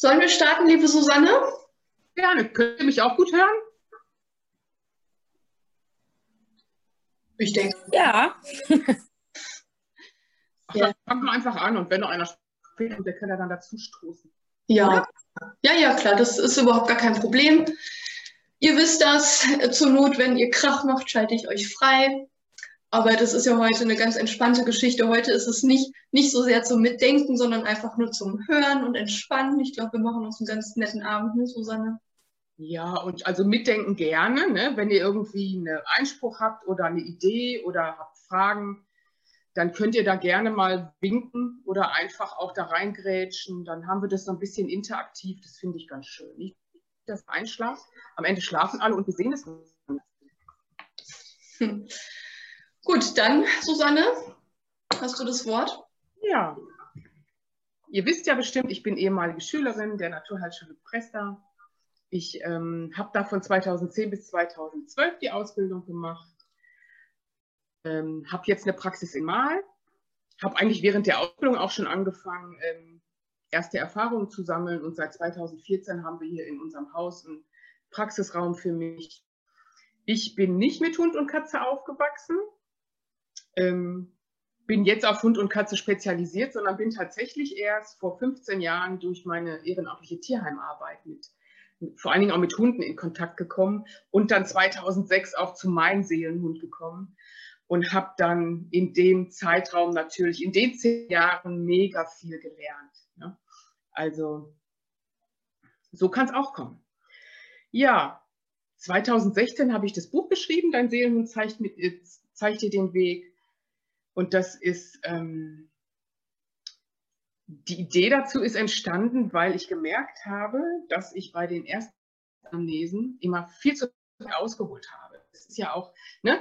Sollen wir starten, liebe Susanne? Gerne. Könnt ihr mich auch gut hören? Ich denke. Ja. Ach, ja. Fangen wir einfach an und wenn noch einer spricht, der kann ja dann dazu stoßen. Ja. ja, ja, klar, das ist überhaupt gar kein Problem. Ihr wisst das, zur Not, wenn ihr Krach macht, schalte ich euch frei. Aber das ist ja heute eine ganz entspannte Geschichte. Heute ist es nicht, nicht so sehr zum Mitdenken, sondern einfach nur zum Hören und Entspannen. Ich glaube, wir machen uns einen ganz netten Abend, ne, Susanne? Ja, und also mitdenken gerne, ne? wenn ihr irgendwie einen Einspruch habt oder eine Idee oder habt Fragen, dann könnt ihr da gerne mal winken oder einfach auch da reingrätschen. Dann haben wir das so ein bisschen interaktiv. Das finde ich ganz schön. Nicht das Einschlafen. Am Ende schlafen alle und wir sehen es. Hm. Gut, dann, Susanne, hast du das Wort? Ja. Ihr wisst ja bestimmt, ich bin ehemalige Schülerin der Naturheilschule Presta. Ich ähm, habe da von 2010 bis 2012 die Ausbildung gemacht. Ähm, habe jetzt eine Praxis im Mal. Habe eigentlich während der Ausbildung auch schon angefangen, ähm, erste Erfahrungen zu sammeln. Und seit 2014 haben wir hier in unserem Haus einen Praxisraum für mich. Ich bin nicht mit Hund und Katze aufgewachsen ähm, bin jetzt auf Hund und Katze spezialisiert, sondern bin tatsächlich erst vor 15 Jahren durch meine ehrenamtliche Tierheimarbeit mit, vor allen Dingen auch mit Hunden in Kontakt gekommen und dann 2006 auch zu meinem Seelenhund gekommen und habe dann in dem Zeitraum natürlich, in den zehn Jahren mega viel gelernt. Ne? Also so kann es auch kommen. Ja, 2016 habe ich das Buch geschrieben, Dein Seelenhund zeigt, mit, zeigt dir den Weg. Und das ist, ähm, die Idee dazu ist entstanden, weil ich gemerkt habe, dass ich bei den ersten Lesen immer viel zu viel ausgeholt habe. Es ist ja auch, ne,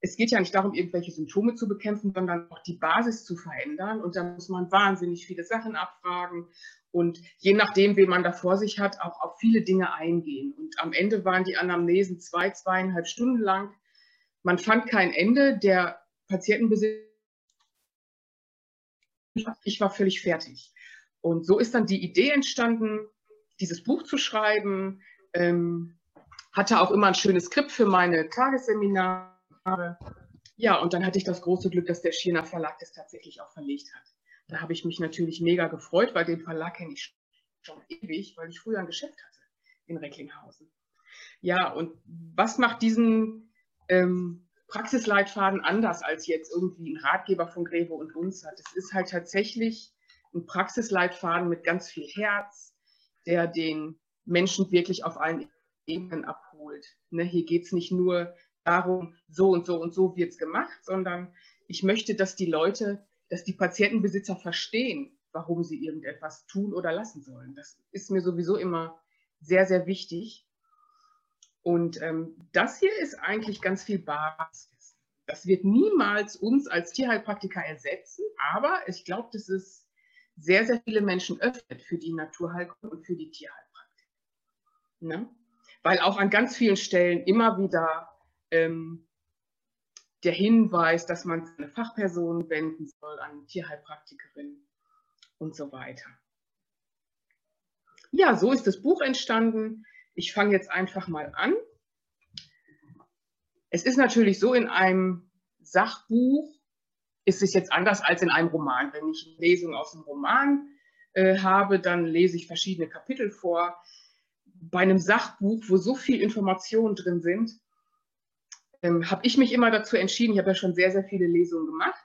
es geht ja nicht darum, irgendwelche Symptome zu bekämpfen, sondern auch die Basis zu verändern. Und da muss man wahnsinnig viele Sachen abfragen und je nachdem, wen man da vor sich hat, auch auf viele Dinge eingehen. Und am Ende waren die Anamnesen zwei, zweieinhalb Stunden lang. Man fand kein Ende. Der Patientenbesitzer ich war völlig fertig. Und so ist dann die Idee entstanden, dieses Buch zu schreiben. Ähm, hatte auch immer ein schönes Skript für meine Tagesseminare. Ja, und dann hatte ich das große Glück, dass der Schirner Verlag das tatsächlich auch verlegt hat. Da habe ich mich natürlich mega gefreut, weil den Verlag kenne ich schon ewig, weil ich früher ein Geschäft hatte in Recklinghausen. Ja, und was macht diesen ähm, Praxisleitfaden anders als jetzt irgendwie ein Ratgeber von Greve und uns hat. Es ist halt tatsächlich ein Praxisleitfaden mit ganz viel Herz, der den Menschen wirklich auf allen Ebenen abholt. Ne, hier geht es nicht nur darum, so und so und so wird es gemacht, sondern ich möchte, dass die Leute, dass die Patientenbesitzer verstehen, warum sie irgendetwas tun oder lassen sollen. Das ist mir sowieso immer sehr, sehr wichtig. Und ähm, das hier ist eigentlich ganz viel Basis. Das wird niemals uns als Tierheilpraktiker ersetzen, aber ich glaube, dass es sehr, sehr viele Menschen öffnet für die Naturheilkunde und für die Tierheilpraktik. Ne? Weil auch an ganz vielen Stellen immer wieder ähm, der Hinweis, dass man eine Fachperson wenden soll, an Tierheilpraktikerin und so weiter. Ja, so ist das Buch entstanden. Ich fange jetzt einfach mal an. Es ist natürlich so, in einem Sachbuch ist es jetzt anders als in einem Roman. Wenn ich eine Lesung aus einem Roman äh, habe, dann lese ich verschiedene Kapitel vor. Bei einem Sachbuch, wo so viel Informationen drin sind, ähm, habe ich mich immer dazu entschieden, ich habe ja schon sehr, sehr viele Lesungen gemacht,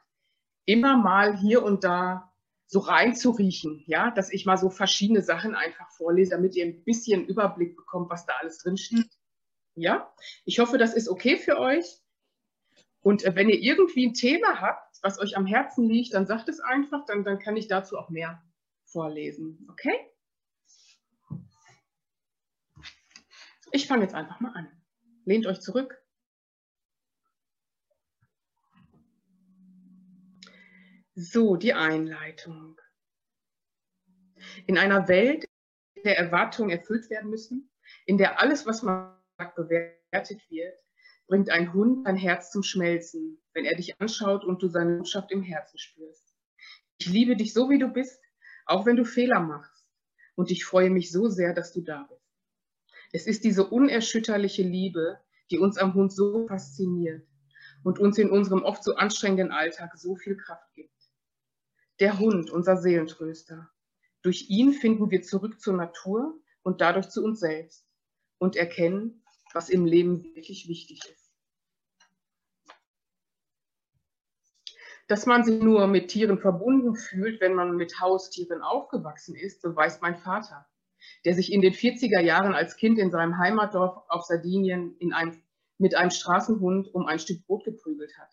immer mal hier und da so reinzuriechen, ja, dass ich mal so verschiedene Sachen einfach vorlese, damit ihr ein bisschen Überblick bekommt, was da alles drin steht. Ja, ich hoffe, das ist okay für euch. Und äh, wenn ihr irgendwie ein Thema habt, was euch am Herzen liegt, dann sagt es einfach, dann, dann kann ich dazu auch mehr vorlesen. Okay? Ich fange jetzt einfach mal an. Lehnt euch zurück. So, die Einleitung. In einer Welt, in der Erwartungen erfüllt werden müssen, in der alles, was man sagt, bewertet wird, bringt ein Hund dein Herz zum Schmelzen, wenn er dich anschaut und du seine Botschaft im Herzen spürst. Ich liebe dich so, wie du bist, auch wenn du Fehler machst, und ich freue mich so sehr, dass du da bist. Es ist diese unerschütterliche Liebe, die uns am Hund so fasziniert und uns in unserem oft so anstrengenden Alltag so viel Kraft gibt. Der Hund, unser Seelentröster. Durch ihn finden wir zurück zur Natur und dadurch zu uns selbst und erkennen, was im Leben wirklich wichtig ist. Dass man sich nur mit Tieren verbunden fühlt, wenn man mit Haustieren aufgewachsen ist, so weiß mein Vater, der sich in den 40er Jahren als Kind in seinem Heimatdorf auf Sardinien einem, mit einem Straßenhund um ein Stück Brot geprügelt hat.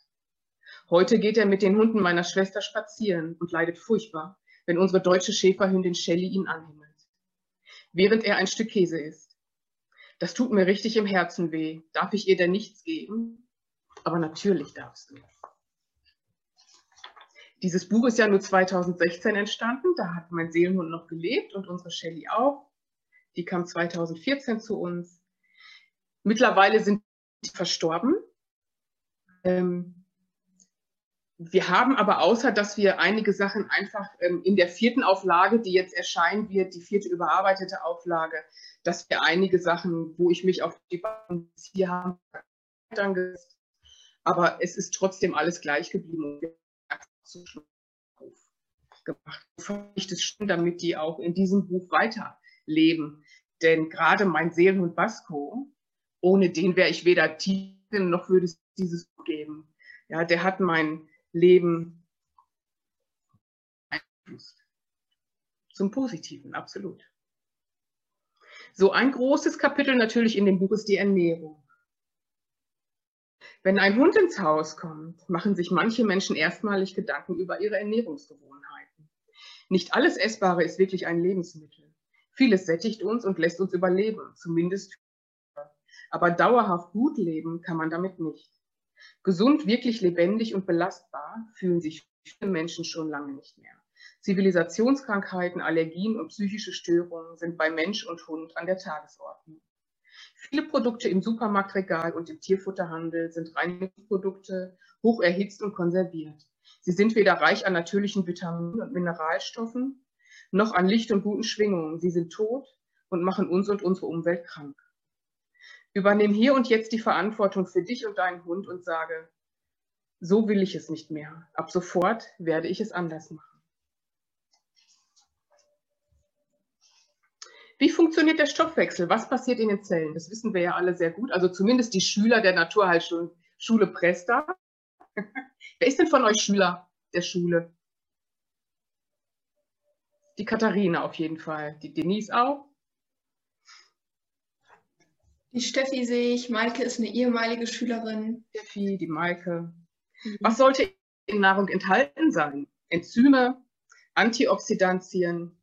Heute geht er mit den Hunden meiner Schwester spazieren und leidet furchtbar, wenn unsere deutsche Schäferhündin Shelly ihn anhimmelt. Während er ein Stück Käse isst. Das tut mir richtig im Herzen weh. Darf ich ihr denn nichts geben? Aber natürlich darfst du. Dieses Buch ist ja nur 2016 entstanden, da hat mein Seelenhund noch gelebt und unsere Shelly auch. Die kam 2014 zu uns. Mittlerweile sind sie verstorben. Ähm, wir haben aber außer, dass wir einige Sachen einfach ähm, in der vierten Auflage, die jetzt erscheinen wird, die vierte überarbeitete Auflage, dass wir einige Sachen, wo ich mich auf die Bank hier habe, aber es ist trotzdem alles gleich geblieben gemacht. Ich das schon, damit die auch in diesem Buch weiterleben. Denn gerade mein Seelenhund Basco, ohne den wäre ich weder Tieren noch würde es dieses Buch geben. Ja, der hat mein Leben beeinflusst. Zum Positiven, absolut. So ein großes Kapitel natürlich in dem Buch ist die Ernährung. Wenn ein Hund ins Haus kommt, machen sich manche Menschen erstmalig Gedanken über ihre Ernährungsgewohnheiten. Nicht alles Essbare ist wirklich ein Lebensmittel. Vieles sättigt uns und lässt uns überleben, zumindest. Aber dauerhaft gut leben kann man damit nicht. Gesund, wirklich lebendig und belastbar fühlen sich viele Menschen schon lange nicht mehr. Zivilisationskrankheiten, Allergien und psychische Störungen sind bei Mensch und Hund an der Tagesordnung. Viele Produkte im Supermarktregal und im Tierfutterhandel sind Reinigungsprodukte, hoch erhitzt und konserviert. Sie sind weder reich an natürlichen Vitaminen und Mineralstoffen, noch an Licht und guten Schwingungen. Sie sind tot und machen uns und unsere Umwelt krank. Übernimm hier und jetzt die Verantwortung für dich und deinen Hund und sage, so will ich es nicht mehr. Ab sofort werde ich es anders machen. Wie funktioniert der Stoffwechsel? Was passiert in den Zellen? Das wissen wir ja alle sehr gut. Also zumindest die Schüler der Naturheilschule Presta. Wer ist denn von euch Schüler der Schule? Die Katharina auf jeden Fall. Die Denise auch. Die Steffi sehe ich. Maike ist eine ehemalige Schülerin. Steffi, die Maike. Mhm. Was sollte in Nahrung enthalten sein? Enzyme, Antioxidantien,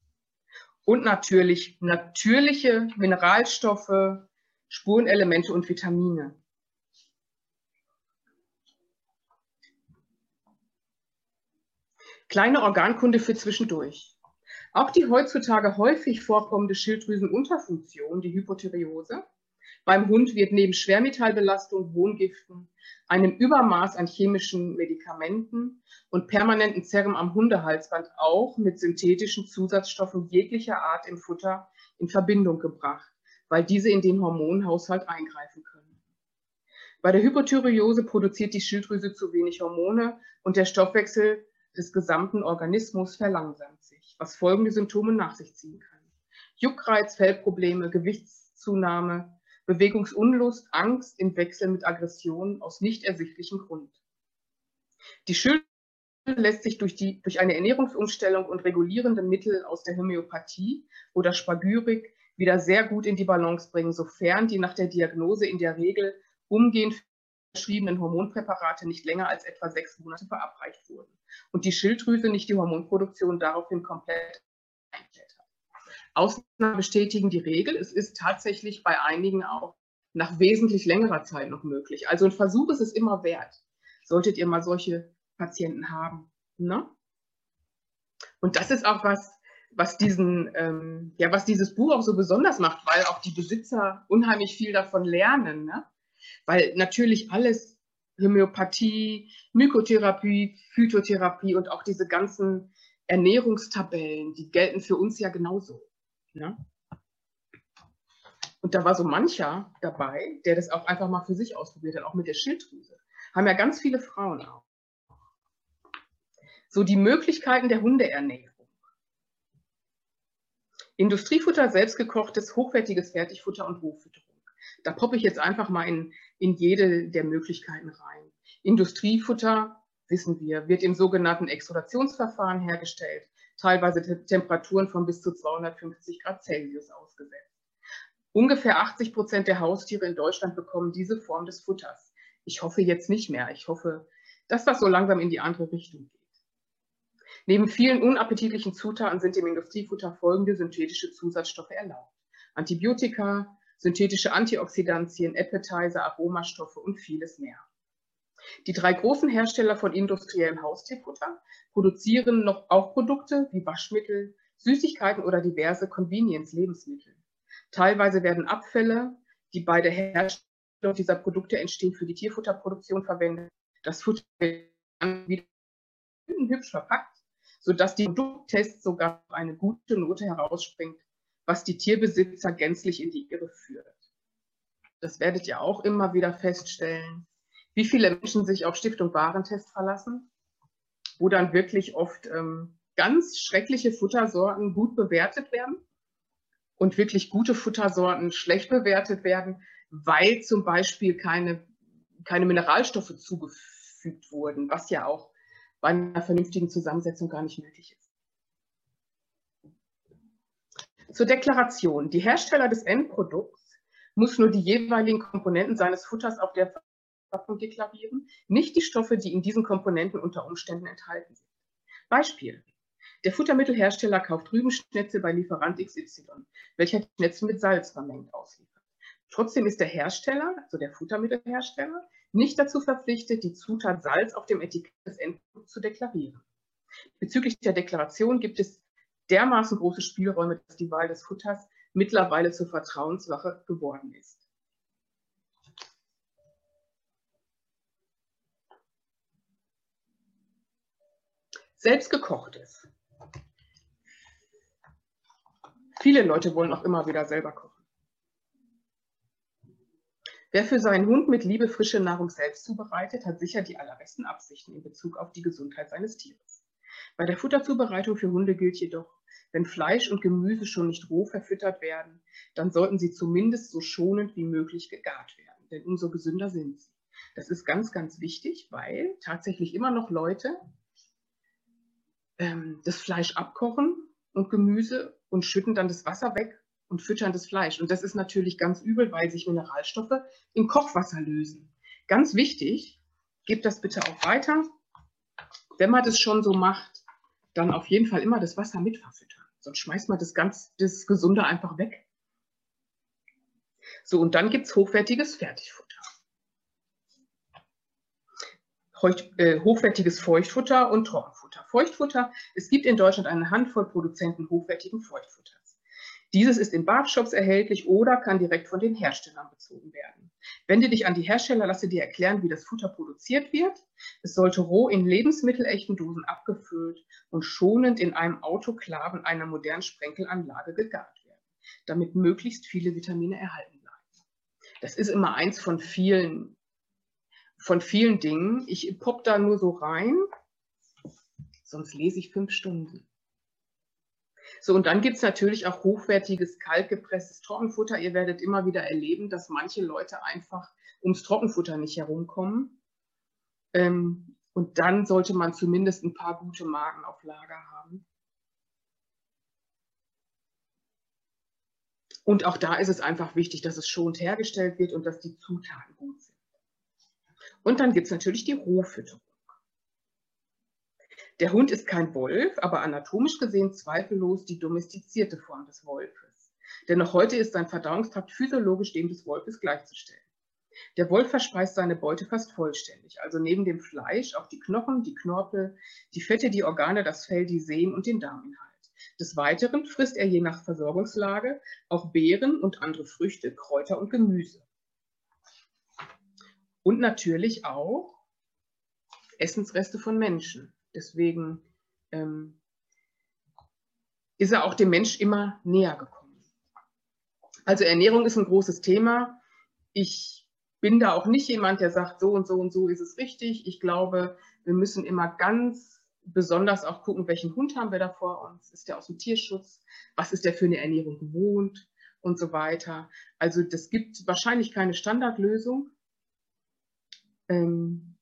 und natürlich natürliche Mineralstoffe, Spurenelemente und Vitamine. Kleine Organkunde für zwischendurch. Auch die heutzutage häufig vorkommende Schilddrüsenunterfunktion, die Hypothyreose, beim Hund wird neben Schwermetallbelastung, Wohngiften, einem Übermaß an chemischen Medikamenten und permanenten Zerren am Hundehalsband auch mit synthetischen Zusatzstoffen jeglicher Art im Futter in Verbindung gebracht, weil diese in den Hormonhaushalt eingreifen können. Bei der Hypothyreose produziert die Schilddrüse zu wenig Hormone und der Stoffwechsel des gesamten Organismus verlangsamt sich, was folgende Symptome nach sich ziehen kann. Juckreiz, Fellprobleme, Gewichtszunahme, Bewegungsunlust, Angst im Wechsel mit Aggression aus nicht ersichtlichem Grund. Die Schilddrüse lässt sich durch, die, durch eine Ernährungsumstellung und regulierende Mittel aus der Homöopathie oder Spagyrik wieder sehr gut in die Balance bringen, sofern die nach der Diagnose in der Regel umgehend verschriebenen Hormonpräparate nicht länger als etwa sechs Monate verabreicht wurden und die Schilddrüse nicht die Hormonproduktion daraufhin komplett. Ausnahmen bestätigen die Regel. Es ist tatsächlich bei einigen auch nach wesentlich längerer Zeit noch möglich. Also ein Versuch ist es immer wert. Solltet ihr mal solche Patienten haben. Ne? Und das ist auch was, was diesen, ähm, ja, was dieses Buch auch so besonders macht, weil auch die Besitzer unheimlich viel davon lernen. Ne? Weil natürlich alles Homöopathie, Mykotherapie, Phytotherapie und auch diese ganzen Ernährungstabellen, die gelten für uns ja genauso. Ja? Und da war so mancher dabei, der das auch einfach mal für sich ausprobiert hat, auch mit der Schilddrüse. Haben ja ganz viele Frauen auch. So die Möglichkeiten der Hundeernährung. Industriefutter, selbstgekochtes, hochwertiges Fertigfutter und Rohfütterung. Da poppe ich jetzt einfach mal in, in jede der Möglichkeiten rein. Industriefutter, wissen wir, wird im sogenannten Extrudationsverfahren hergestellt, teilweise Temperaturen von bis zu 250 Grad Celsius ausgesetzt. Ungefähr 80 Prozent der Haustiere in Deutschland bekommen diese Form des Futters. Ich hoffe jetzt nicht mehr. Ich hoffe, dass das so langsam in die andere Richtung geht. Neben vielen unappetitlichen Zutaten sind im Industriefutter folgende synthetische Zusatzstoffe erlaubt. Antibiotika, synthetische Antioxidantien, Appetizer, Aromastoffe und vieles mehr. Die drei großen Hersteller von industriellem Haustierfutter produzieren noch auch Produkte wie Waschmittel, Süßigkeiten oder diverse Convenience-Lebensmittel. Teilweise werden Abfälle, die bei der Herstellung dieser Produkte entstehen, für die Tierfutterproduktion verwendet. Das Futter wird wieder hübsch verpackt, sodass die Produkttests sogar eine gute Note herausspringt, was die Tierbesitzer gänzlich in die Irre führt. Das werdet ihr auch immer wieder feststellen, wie viele Menschen sich auf Stiftung Warentest verlassen, wo dann wirklich oft ähm, ganz schreckliche Futtersorten gut bewertet werden und wirklich gute Futtersorten schlecht bewertet werden, weil zum Beispiel keine, keine Mineralstoffe zugefügt wurden, was ja auch bei einer vernünftigen Zusammensetzung gar nicht nötig ist. Zur Deklaration. Die Hersteller des Endprodukts muss nur die jeweiligen Komponenten seines Futters auf der Verpackung deklarieren, nicht die Stoffe, die in diesen Komponenten unter Umständen enthalten sind. Beispiel. Der Futtermittelhersteller kauft Rübenschnitzel bei Lieferant XY, welcher Schnitzel mit Salz vermengt ausliefert. Trotzdem ist der Hersteller, also der Futtermittelhersteller, nicht dazu verpflichtet, die Zutat Salz auf dem Etikett des Endprodukts zu deklarieren. Bezüglich der Deklaration gibt es dermaßen große Spielräume, dass die Wahl des Futters mittlerweile zur Vertrauenssache geworden ist. Selbstgekochtes. Viele Leute wollen auch immer wieder selber kochen. Wer für seinen Hund mit Liebe frische Nahrung selbst zubereitet, hat sicher die allerbesten Absichten in Bezug auf die Gesundheit seines Tieres. Bei der Futterzubereitung für Hunde gilt jedoch, wenn Fleisch und Gemüse schon nicht roh verfüttert werden, dann sollten sie zumindest so schonend wie möglich gegart werden, denn umso gesünder sind sie. Das ist ganz, ganz wichtig, weil tatsächlich immer noch Leute ähm, das Fleisch abkochen und Gemüse und schütten dann das Wasser weg und füttern das Fleisch. Und das ist natürlich ganz übel, weil sich Mineralstoffe im Kochwasser lösen. Ganz wichtig, gebt das bitte auch weiter. Wenn man das schon so macht, dann auf jeden Fall immer das Wasser mit verfüttern. Sonst schmeißt man das ganz, das Gesunde einfach weg. So, und dann gibt es hochwertiges Fertigfutter. Äh, hochwertiges Feuchtfutter und Trockenfutter. Feuchtfutter, es gibt in Deutschland eine Handvoll Produzenten hochwertigen Feuchtfutters. Dieses ist in Barfshops erhältlich oder kann direkt von den Herstellern bezogen werden. Wende dich an die Hersteller, lasse dir erklären, wie das Futter produziert wird. Es sollte roh in lebensmittelechten Dosen abgefüllt und schonend in einem Autoklaven einer modernen Sprenkelanlage gegart werden, damit möglichst viele Vitamine erhalten bleiben. Das ist immer eins von vielen von vielen Dingen. Ich pop da nur so rein, sonst lese ich fünf Stunden. So, und dann gibt es natürlich auch hochwertiges, kaltgepresstes Trockenfutter. Ihr werdet immer wieder erleben, dass manche Leute einfach ums Trockenfutter nicht herumkommen. Ähm, und dann sollte man zumindest ein paar gute Magen auf Lager haben. Und auch da ist es einfach wichtig, dass es schonend hergestellt wird und dass die Zutaten gut sind. Und dann gibt es natürlich die Rohfütterung. Der Hund ist kein Wolf, aber anatomisch gesehen zweifellos die domestizierte Form des Wolfes. Denn noch heute ist sein Verdauungstrakt physiologisch dem des Wolfes gleichzustellen. Der Wolf verspeist seine Beute fast vollständig, also neben dem Fleisch auch die Knochen, die Knorpel, die Fette, die Organe, das Fell, die Sehnen und den Darminhalt. Des Weiteren frisst er je nach Versorgungslage auch Beeren und andere Früchte, Kräuter und Gemüse. Und natürlich auch Essensreste von Menschen. Deswegen ähm, ist er auch dem Mensch immer näher gekommen. Also Ernährung ist ein großes Thema. Ich bin da auch nicht jemand, der sagt, so und so und so ist es richtig. Ich glaube, wir müssen immer ganz besonders auch gucken, welchen Hund haben wir da vor uns. Ist der aus dem Tierschutz? Was ist der für eine Ernährung gewohnt? Und so weiter. Also das gibt wahrscheinlich keine Standardlösung. Ähm,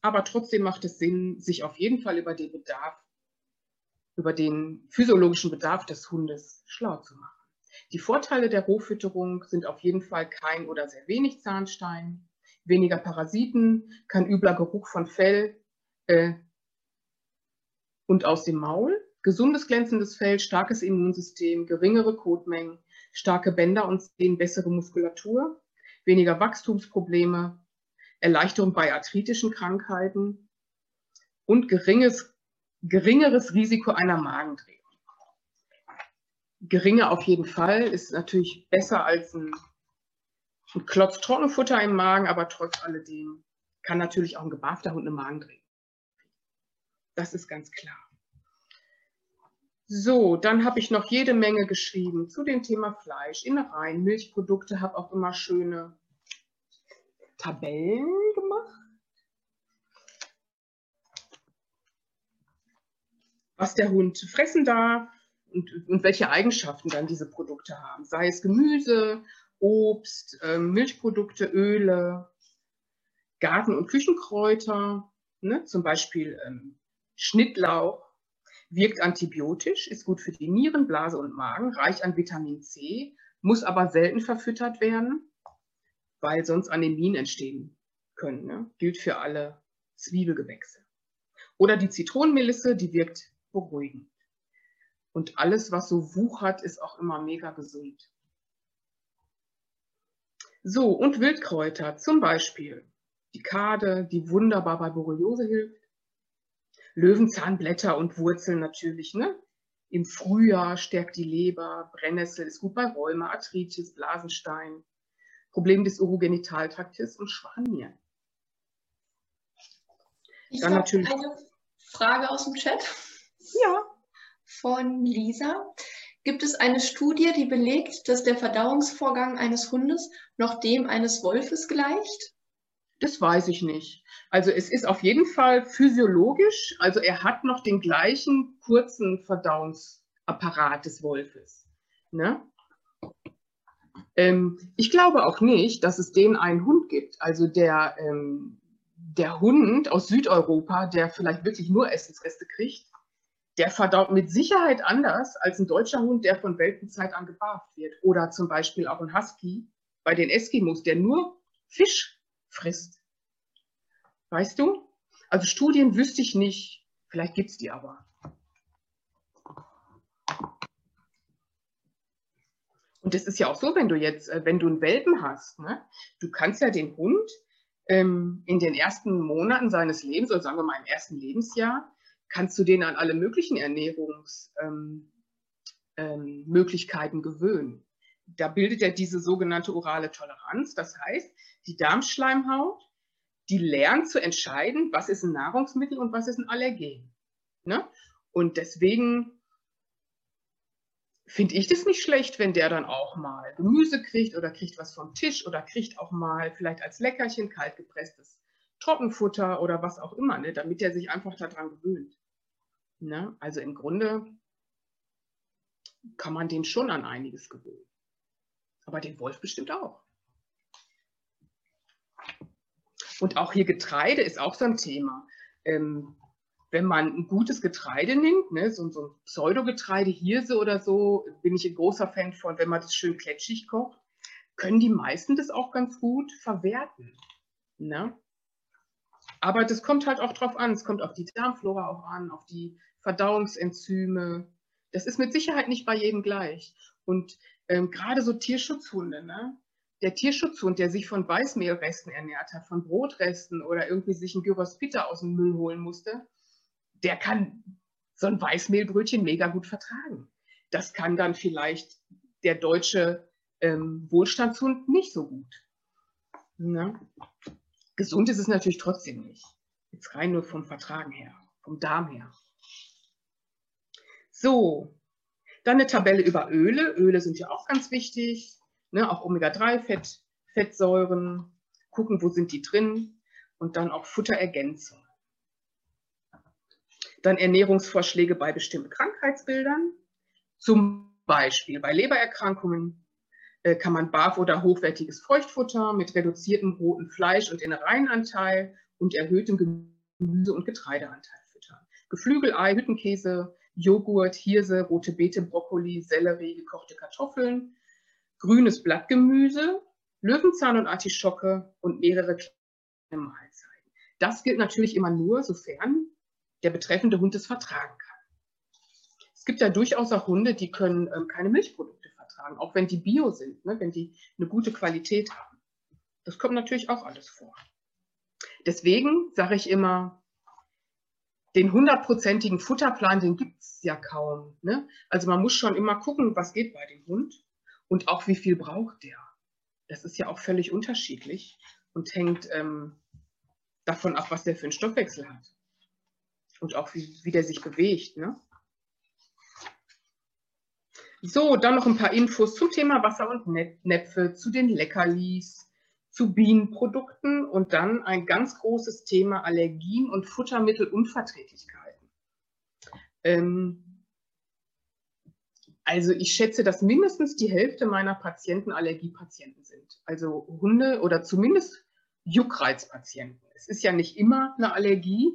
aber trotzdem macht es Sinn, sich auf jeden Fall über den Bedarf, über den physiologischen Bedarf des Hundes schlau zu machen. Die Vorteile der Rohfütterung sind auf jeden Fall kein oder sehr wenig Zahnstein, weniger Parasiten, kein übler Geruch von Fell äh, und aus dem Maul, gesundes glänzendes Fell, starkes Immunsystem, geringere Kotmengen, starke Bänder und Zehen, bessere Muskulatur, weniger Wachstumsprobleme, Erleichterung bei arthritischen Krankheiten und geringes, geringeres Risiko einer Magendrehung. Geringer auf jeden Fall ist natürlich besser als ein, ein Klotz Trockenfutter im Magen, aber trotz alledem kann natürlich auch ein gebarfter Hund eine Magendrehung. Das ist ganz klar. So, dann habe ich noch jede Menge geschrieben zu dem Thema Fleisch, Innereien, Milchprodukte, habe auch immer schöne Tabellen gemacht. Was der Hund fressen darf und, und welche Eigenschaften dann diese Produkte haben. Sei es Gemüse, Obst, äh, Milchprodukte, Öle, Garten- und Küchenkräuter, ne? zum Beispiel ähm, Schnittlauch, wirkt antibiotisch, ist gut für die Nieren, Blase und Magen, reich an Vitamin C, muss aber selten verfüttert werden weil sonst Anämien entstehen können. Ne? Gilt für alle Zwiebelgewächse. Oder die Zitronenmelisse, die wirkt beruhigend. Und alles, was so wuchert, ist auch immer mega gesund. So, und Wildkräuter, zum Beispiel die Kade, die wunderbar bei Borreliose hilft. Löwenzahnblätter und Wurzeln natürlich. Ne? Im Frühjahr stärkt die Leber, Brennnessel ist gut bei Rheuma, Arthritis, Blasenstein. Problem des Urogenitaltraktes und schwachen Ich habe natürlich eine Frage aus dem Chat. Ja. Von Lisa. Gibt es eine Studie, die belegt, dass der Verdauungsvorgang eines Hundes noch dem eines Wolfes gleicht? Das weiß ich nicht. Also es ist auf jeden Fall physiologisch, also er hat noch den gleichen kurzen Verdauungsapparat des Wolfes. Ne? Ähm, ich glaube auch nicht, dass es den einen Hund gibt. Also der, ähm, der Hund aus Südeuropa, der vielleicht wirklich nur Essensreste kriegt, der verdaut mit Sicherheit anders als ein deutscher Hund, der von Welpenzeit an gebarft wird. Oder zum Beispiel auch ein Husky bei den Eskimos, der nur Fisch frisst. Weißt du? Also Studien wüsste ich nicht. Vielleicht gibt es die aber. Und das ist ja auch so, wenn du jetzt, äh, wenn du einen Welpen hast, ne, du kannst ja den Hund ähm, in den ersten Monaten seines Lebens, oder sagen wir mal im ersten Lebensjahr, kannst du den an alle möglichen Ernährungsmöglichkeiten ähm, ähm, gewöhnen. Da bildet er diese sogenannte orale Toleranz. Das heißt, die Darmschleimhaut, die lernt zu entscheiden, was ist ein Nahrungsmittel und was ist ein Allergen. Ne? Und deswegen finde ich das nicht schlecht, wenn der dann auch mal Gemüse kriegt oder kriegt was vom Tisch oder kriegt auch mal vielleicht als Leckerchen kaltgepresstes Trockenfutter oder was auch immer, ne, damit er sich einfach daran gewöhnt. Ne? Also im Grunde kann man den schon an einiges gewöhnen. Aber den Wolf bestimmt auch. Und auch hier Getreide ist auch so ein Thema. Ähm, wenn man ein gutes Getreide nimmt, ne, so, so ein Pseudogetreide, Hirse oder so, bin ich ein großer Fan von, wenn man das schön kletschig kocht, können die meisten das auch ganz gut verwerten. Ne? Aber das kommt halt auch drauf an. Es kommt auf die Darmflora auch an, auf die Verdauungsenzyme. Das ist mit Sicherheit nicht bei jedem gleich. Und ähm, gerade so Tierschutzhunde, ne? der Tierschutzhund, der sich von Weißmehlresten ernährt hat, von Brotresten oder irgendwie sich ein Gyros Pita aus dem Müll holen musste, der kann so ein Weißmehlbrötchen mega gut vertragen. Das kann dann vielleicht der deutsche ähm, Wohlstandshund nicht so gut. Ne? Gesund ist es natürlich trotzdem nicht. Jetzt rein nur vom Vertragen her, vom Darm her. So, dann eine Tabelle über Öle. Öle sind ja auch ganz wichtig. ne, auch Omega-3-Fett, Fettsäuren, gucken, wo sind die drin und dann auch Futterergänzung. Dann Ernährungsvorschläge bei bestimmten Krankheitsbildern, zum Beispiel bei Lebererkrankungen äh, kann man barf- oder hochwertiges Feuchtfutter mit reduziertem roten Fleisch- und Innereienanteil und erhöhtem Gemüse- und Getreideanteil füttern. Geflügelei, Hüttenkäse, Joghurt, Hirse, rote Beete, Brokkoli, Sellerie, gekochte Kartoffeln, grünes Blattgemüse, Löwenzahn und Artischocke und mehrere kleine Mahlzeiten. Das gilt natürlich immer nur, sofern der betreffende Hund es vertragen kann. Es gibt ja durchaus auch Hunde, die können ähm, keine Milchprodukte vertragen, auch wenn die bio sind, ne, wenn die eine gute Qualität haben. Das kommt natürlich auch alles vor. Deswegen sage ich immer, den hundertprozentigen Futterplan, den gibt es ja kaum. Ne? Also man muss schon immer gucken, was geht bei dem Hund und auch wie viel braucht der. Das ist ja auch völlig unterschiedlich und hängt ähm, davon ab, was der für einen Stoffwechsel hat und auch wie, wie der sich bewegt. Ne? So, dann noch ein paar Infos zum Thema Wasser und Näpfe, zu den Leckerlis, zu Bienenprodukten und dann ein ganz großes Thema Allergien und Futtermittelunverträglichkeiten. Ähm, also ich schätze, dass mindestens die Hälfte meiner Patienten Allergiepatienten sind. Also Hunde oder zumindest Juckreizpatienten. Es ist ja nicht immer eine Allergie,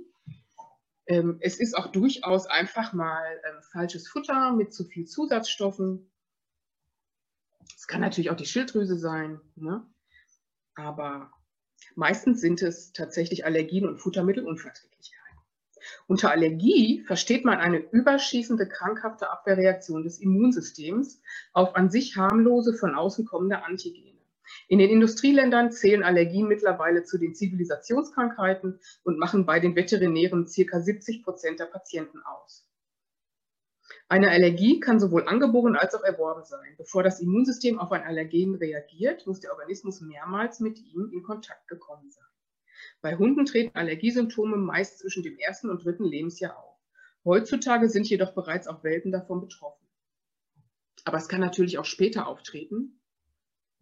ähm, es ist auch durchaus einfach mal ähm, falsches Futter mit zu viel Zusatzstoffen. Es kann natürlich auch die Schilddrüse sein, ne? aber meistens sind es tatsächlich Allergien und Futtermittelunverträglichkeiten. Unter Allergie versteht man eine überschießende krankhafte Abwehrreaktion des Immunsystems auf an sich harmlose von außen kommende Antigene. In den Industrieländern zählen Allergien mittlerweile zu den Zivilisationskrankheiten und machen bei den Veterinären ca. 70 Prozent der Patienten aus. Eine Allergie kann sowohl angeboren als auch erworben sein. Bevor das Immunsystem auf ein Allergen reagiert, muss der Organismus mehrmals mit ihm in Kontakt gekommen sein. Bei Hunden treten Allergiesymptome meist zwischen dem ersten und dritten Lebensjahr auf. Heutzutage sind jedoch bereits auch Welpen davon betroffen. Aber es kann natürlich auch später auftreten,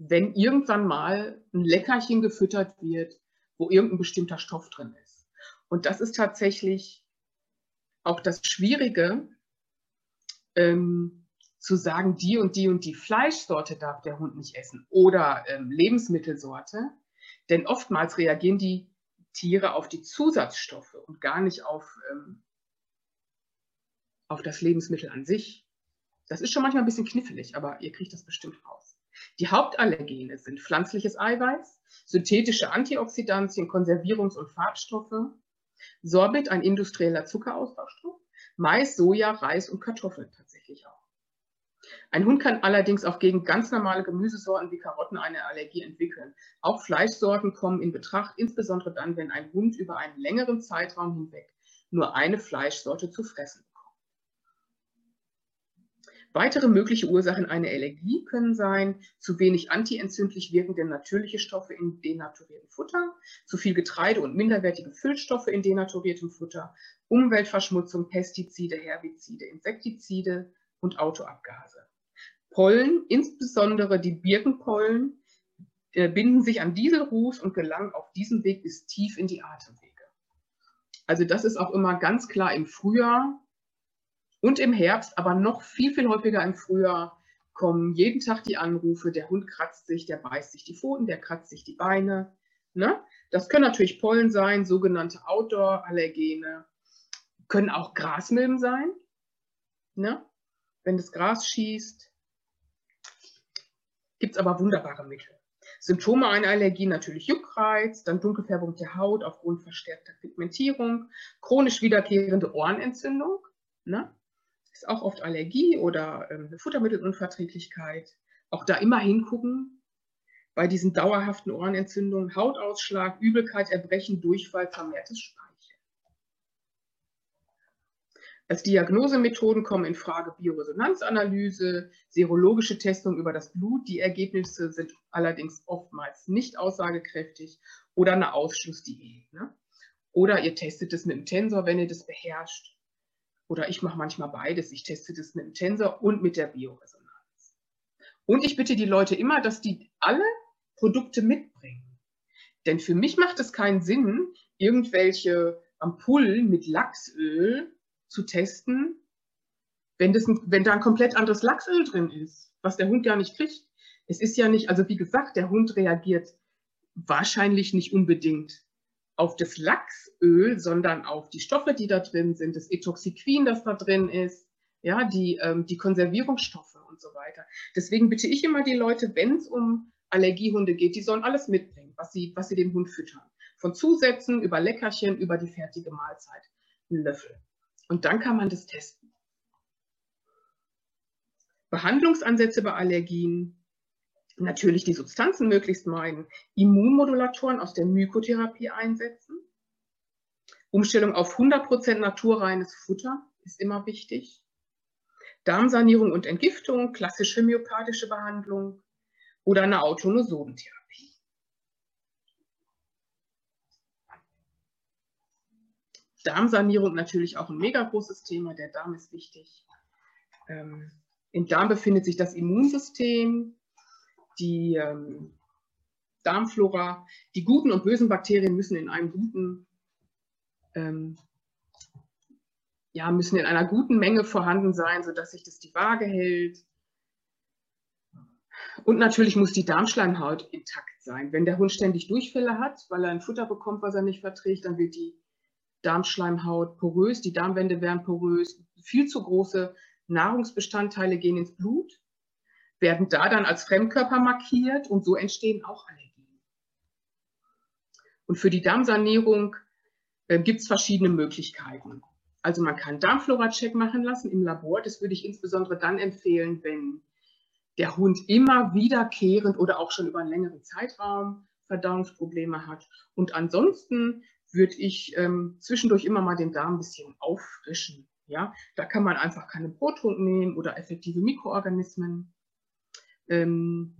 wenn irgendwann mal ein Leckerchen gefüttert wird, wo irgendein bestimmter Stoff drin ist. Und das ist tatsächlich auch das Schwierige, ähm, zu sagen, die und die und die Fleischsorte darf der Hund nicht essen oder ähm, Lebensmittelsorte. Denn oftmals reagieren die Tiere auf die Zusatzstoffe und gar nicht auf, ähm, auf das Lebensmittel an sich. Das ist schon manchmal ein bisschen knifflig, aber ihr kriegt das bestimmt raus. Die Hauptallergene sind pflanzliches Eiweiß, synthetische Antioxidantien, Konservierungs- und Farbstoffe, Sorbit, ein industrieller Zuckerausbaustoff, Mais, Soja, Reis und Kartoffeln tatsächlich auch. Ein Hund kann allerdings auch gegen ganz normale Gemüsesorten wie Karotten eine Allergie entwickeln. Auch Fleischsorten kommen in Betracht, insbesondere dann, wenn ein Hund über einen längeren Zeitraum hinweg nur eine Fleischsorte zu fressen Weitere mögliche Ursachen einer Allergie können sein, zu wenig antientzündlich wirkende natürliche Stoffe in denaturiertem Futter, zu viel Getreide und minderwertige Füllstoffe in denaturiertem Futter, Umweltverschmutzung, Pestizide, Herbizide, Insektizide und Autoabgase. Pollen, insbesondere die Birkenpollen, äh, binden sich an Dieselruß und gelangen auf diesem Weg bis tief in die Atemwege. Also das ist auch immer ganz klar im Frühjahr und im Herbst, aber noch viel, viel häufiger im Frühjahr kommen jeden Tag die Anrufe, der Hund kratzt sich, der beißt sich die Pfoten, der kratzt sich die Beine. Ne? Das können natürlich Pollen sein, sogenannte Outdoor-Allergene, können auch Grasmilben sein, ne? wenn das Gras schießt. Gibt es aber wunderbare Mittel. Symptome einer Allergie natürlich Juckreiz, dann Dunkelfärbung der Haut aufgrund verstärkter Pigmentierung, chronisch wiederkehrende Ohrenentzündung. Ne? Ist auch oft Allergie oder ähm, eine Futtermittelunverträglichkeit. Auch da immer hingucken. Bei diesen dauerhaften Ohrenentzündungen, Hautausschlag, Übelkeit, Erbrechen, Durchfall, vermehrtes Speichern. Als Diagnosemethoden kommen in Frage Bioresonanzanalyse, serologische Testung über das Blut. Die Ergebnisse sind allerdings oftmals nicht aussagekräftig oder eine Ausschlussdiät. Ne? Oder ihr testet es mit dem Tensor, wenn ihr das beherrscht. Oder ich mache manchmal beides. Ich teste das mit dem Tensor und mit der Bioresonanz. Und ich bitte die Leute immer, dass die alle Produkte mitbringen. Denn für mich macht es keinen Sinn, irgendwelche Ampullen mit Lachsöl zu testen, wenn, das wenn da ein komplett anderes Lachsöl drin ist, was der Hund gar nicht kriegt. Es ist ja nicht, also wie gesagt, der Hund reagiert wahrscheinlich nicht unbedingt auf das Lachsöl, sondern auf die Stoffe, die da drin sind, das Etoxiquin, das da drin ist, ja, die, ähm, die Konservierungsstoffe und so weiter. Deswegen bitte ich immer die Leute, wenn es um Allergiehunde geht, die sollen alles mitbringen, was sie, was sie dem Hund füttern. Von Zusätzen über Leckerchen, über die fertige Mahlzeit. Ein Löffel. Und dann kann man das testen. Behandlungsansätze bei Allergien, natürlich die Substanzen möglichst meiden, Immunmodulatoren aus der Mykotherapie einsetzen, Umstellung auf 100% naturreines Futter ist immer wichtig, Darmsanierung und Entgiftung, klassische myopathische Behandlung oder eine Autonosomtherapie. Darmsanierung natürlich auch ein mega großes Thema. Der Darm ist wichtig. Ähm, Im Darm befindet sich das Immunsystem, die ähm, Darmflora. Die guten und bösen Bakterien müssen in einem guten, ähm, ja, müssen in einer guten Menge vorhanden sein, sodass sich das die Waage hält. Und natürlich muss die Darmschleimhaut intakt sein. Wenn der Hund ständig Durchfälle hat, weil er ein Futter bekommt, was er nicht verträgt, dann wird die Darmschleimhaut porös, die Darmwände werden porös, viel zu große Nahrungsbestandteile gehen ins Blut werden da dann als Fremdkörper markiert und so entstehen auch Allergien. Und für die Darmsanierung äh, gibt es verschiedene Möglichkeiten. Also man kann Darmflora-Check machen lassen im Labor. Das würde ich insbesondere dann empfehlen, wenn der Hund immer wiederkehrend oder auch schon über einen längeren Zeitraum Verdauungsprobleme hat. Und ansonsten würde ich ähm, zwischendurch immer mal den Darm ein bisschen auffrischen. Ja, da kann man einfach keine Brottrunk nehmen oder effektive Mikroorganismen. Ähm,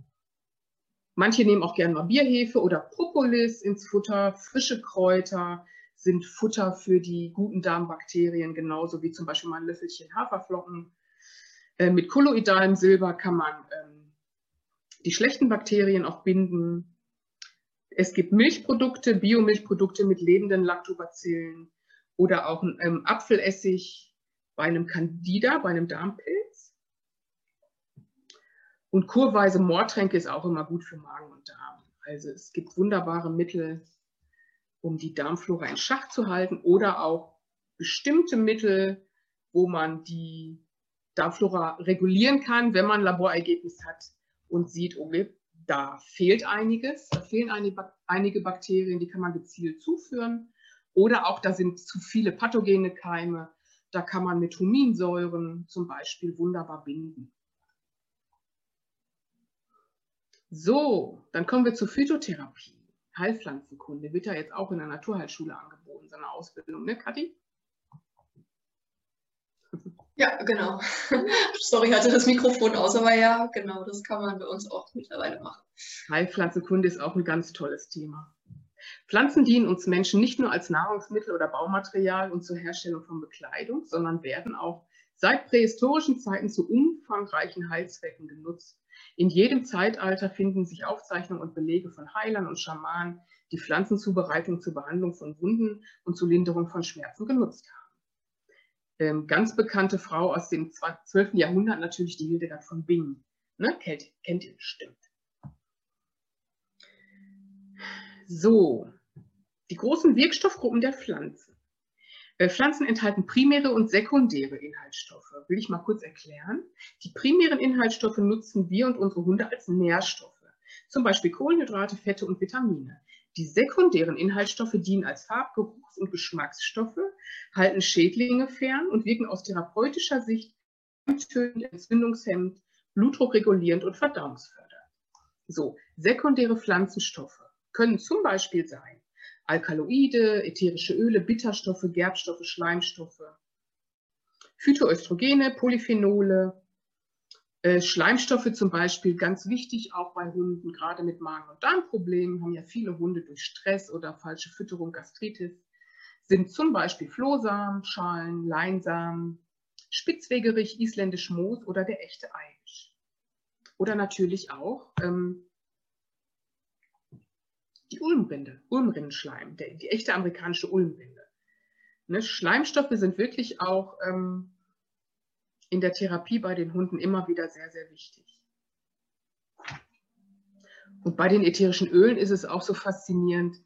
manche nehmen auch gerne mal Bierhefe oder Propolis ins Futter. Frische Kräuter sind Futter für die guten Darmbakterien, genauso wie zum Beispiel mal ein Löffelchen Haferflocken. Äh, mit kolloidalem Silber kann man ähm, die schlechten Bakterien auch binden. Es gibt Milchprodukte, Biomilchprodukte mit lebenden Lactobacillen oder auch ähm, Apfelessig bei einem Candida, bei einem Darmpilz. Und kurweise Moortränke ist auch immer gut für Magen und Darm. Also es gibt wunderbare Mittel, um die Darmflora in Schach zu halten oder auch bestimmte Mittel, wo man die Darmflora regulieren kann, wenn man Laborergebnis hat und sieht, okay, da fehlt einiges, da fehlen einige Bakterien, die kann man gezielt zuführen. Oder auch da sind zu viele pathogene Keime, da kann man mit Huminsäuren zum Beispiel wunderbar binden. So, dann kommen wir zur Phytotherapie. Heilpflanzenkunde wird ja jetzt auch in der Naturheilschule angeboten, so eine Ausbildung, ne, Kathi? Ja, genau. Sorry, hatte das Mikrofon aus, aber ja, genau, das kann man bei uns auch mittlerweile machen. Heilpflanzenkunde ist auch ein ganz tolles Thema. Pflanzen dienen uns Menschen nicht nur als Nahrungsmittel oder Baumaterial und zur Herstellung von Bekleidung, sondern werden auch seit prähistorischen Zeiten zu umfangreichen Heilzwecken genutzt. In jedem Zeitalter finden sich Aufzeichnungen und Belege von Heilern und Schamanen, die Pflanzenzubereitung zur Behandlung von Wunden und zur Linderung von Schmerzen genutzt haben. Ähm, ganz bekannte Frau aus dem 12. Jahrhundert natürlich die Hildegard von Bingen. Ne? Kennt, kennt ihr bestimmt. So, die großen Wirkstoffgruppen der Pflanzen. Äh, Pflanzen enthalten primäre und sekundäre Inhaltsstoffe. Will ich mal kurz erklären. Die primären Inhaltsstoffe nutzen wir und unsere Hunde als Nährstoffe, zum Beispiel Kohlenhydrate, Fette und Vitamine. Die sekundären Inhaltsstoffe dienen als Farb-, Geruchs- und Geschmacksstoffe, halten Schädlinge fern und wirken aus therapeutischer Sicht entzündungshemmend, blutdruckregulierend und verdauungsfördernd. So, sekundäre Pflanzenstoffe können zum Beispiel sein Alkaloide, ätherische Öle, Bitterstoffe, Gerbstoffe, Schleimstoffe, Phytoöstrogene, Polyphenole, äh, Schleimstoffe zum Beispiel, ganz wichtig auch bei Hunden, gerade mit Magen- und Darmproblemen, haben ja viele Hunde durch Stress oder falsche Fütterung, Gastritis, sind zum Beispiel Flohsamen, Schalen, Leinsamen, Spitzwegerich, isländisch Moos oder der echte Eibisch. oder natürlich auch ähm, die Ulmrinde, Ulmrindenschleim, der, die echte amerikanische Ulmrinde. Ne, Schleimstoffe sind wirklich auch ähm, in der Therapie bei den Hunden immer wieder sehr, sehr wichtig. Und bei den ätherischen Ölen ist es auch so faszinierend,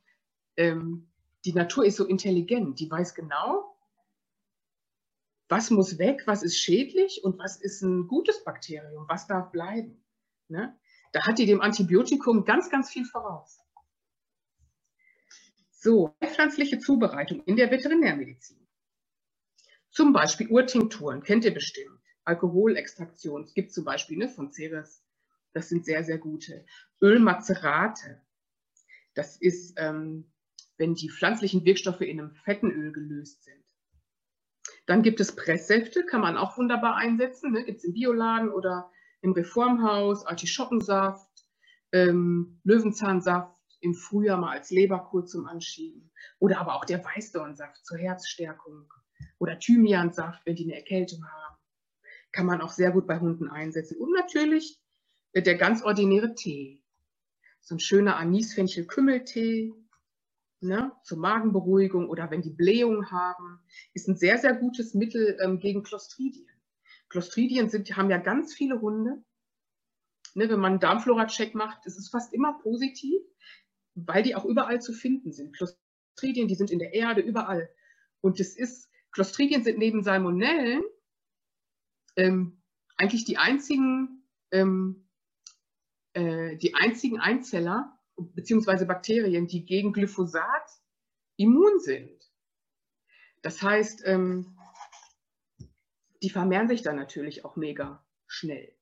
ähm, die Natur ist so intelligent, die weiß genau, was muss weg, was ist schädlich und was ist ein gutes Bakterium, was darf bleiben. Ne? Da hat die dem Antibiotikum ganz, ganz viel voraus. So, pflanzliche Zubereitung in der Veterinärmedizin. Zum Beispiel Urtinkturen, kennt ihr bestimmt. Alkoholextraktion, es gibt zum Beispiel ne, von Ceres, das sind sehr, sehr gute. Ölmazerate, das ist, ähm, wenn die pflanzlichen Wirkstoffe in einem fetten Öl gelöst sind. Dann gibt es Presssäfte, kann man auch wunderbar einsetzen. Ne? Gibt es im Bioladen oder im Reformhaus, Artischockensaft, ähm, Löwenzahnsaft im Frühjahr mal als Leberkur zum Anschieben. Oder aber auch der Weißdornsaft zur Herzstärkung. Oder Thymiansaft, wenn die eine Erkältung haben. Kann man auch sehr gut bei Hunden einsetzen. Und natürlich äh, der ganz ordinäre Tee. So ein schöner Anis-Fenchel-Kümmeltee ne, zur Magenberuhigung oder wenn die Blähungen haben, ist ein sehr, sehr gutes Mittel ähm, gegen Clostridien. Clostridien sind, haben ja ganz viele Hunde. Ne, wenn man einen Darmflora-Check macht, ist es fast immer positiv, weil die auch überall zu finden sind. Clostridien, die sind in der Erde, überall. Und es ist, Clostridien sind neben Salmonellen ähm, eigentlich die einzigen, ähm, äh, die einzigen Einzeller, beziehungsweise Bakterien, die gegen Glyphosat immun sind. Das heißt, ähm, die vermehren sich dann natürlich auch mega schnell.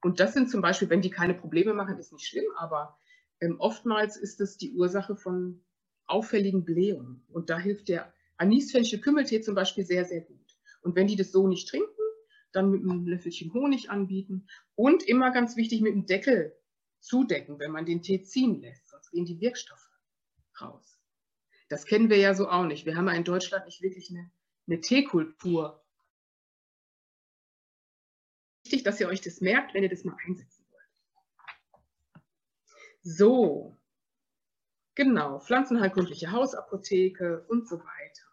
Und das sind zum Beispiel, wenn die keine Probleme machen, ist nicht schlimm, aber ähm, oftmals ist es die Ursache von auffälligen Blähungen. Und da hilft der Anisfenchel-Kümmeltee zum Beispiel sehr, sehr gut. Und wenn die das so nicht trinken, dann mit einem Löffelchen Honig anbieten und immer ganz wichtig mit dem Deckel zudecken, wenn man den Tee ziehen lässt, sonst gehen die Wirkstoffe raus. Das kennen wir ja so auch nicht. Wir haben ja in Deutschland nicht wirklich eine, eine Teekultur. Wichtig, dass ihr euch das merkt, wenn ihr das mal einsetzen wollt. So, genau, pflanzenheilkundliche Hausapotheke und so weiter.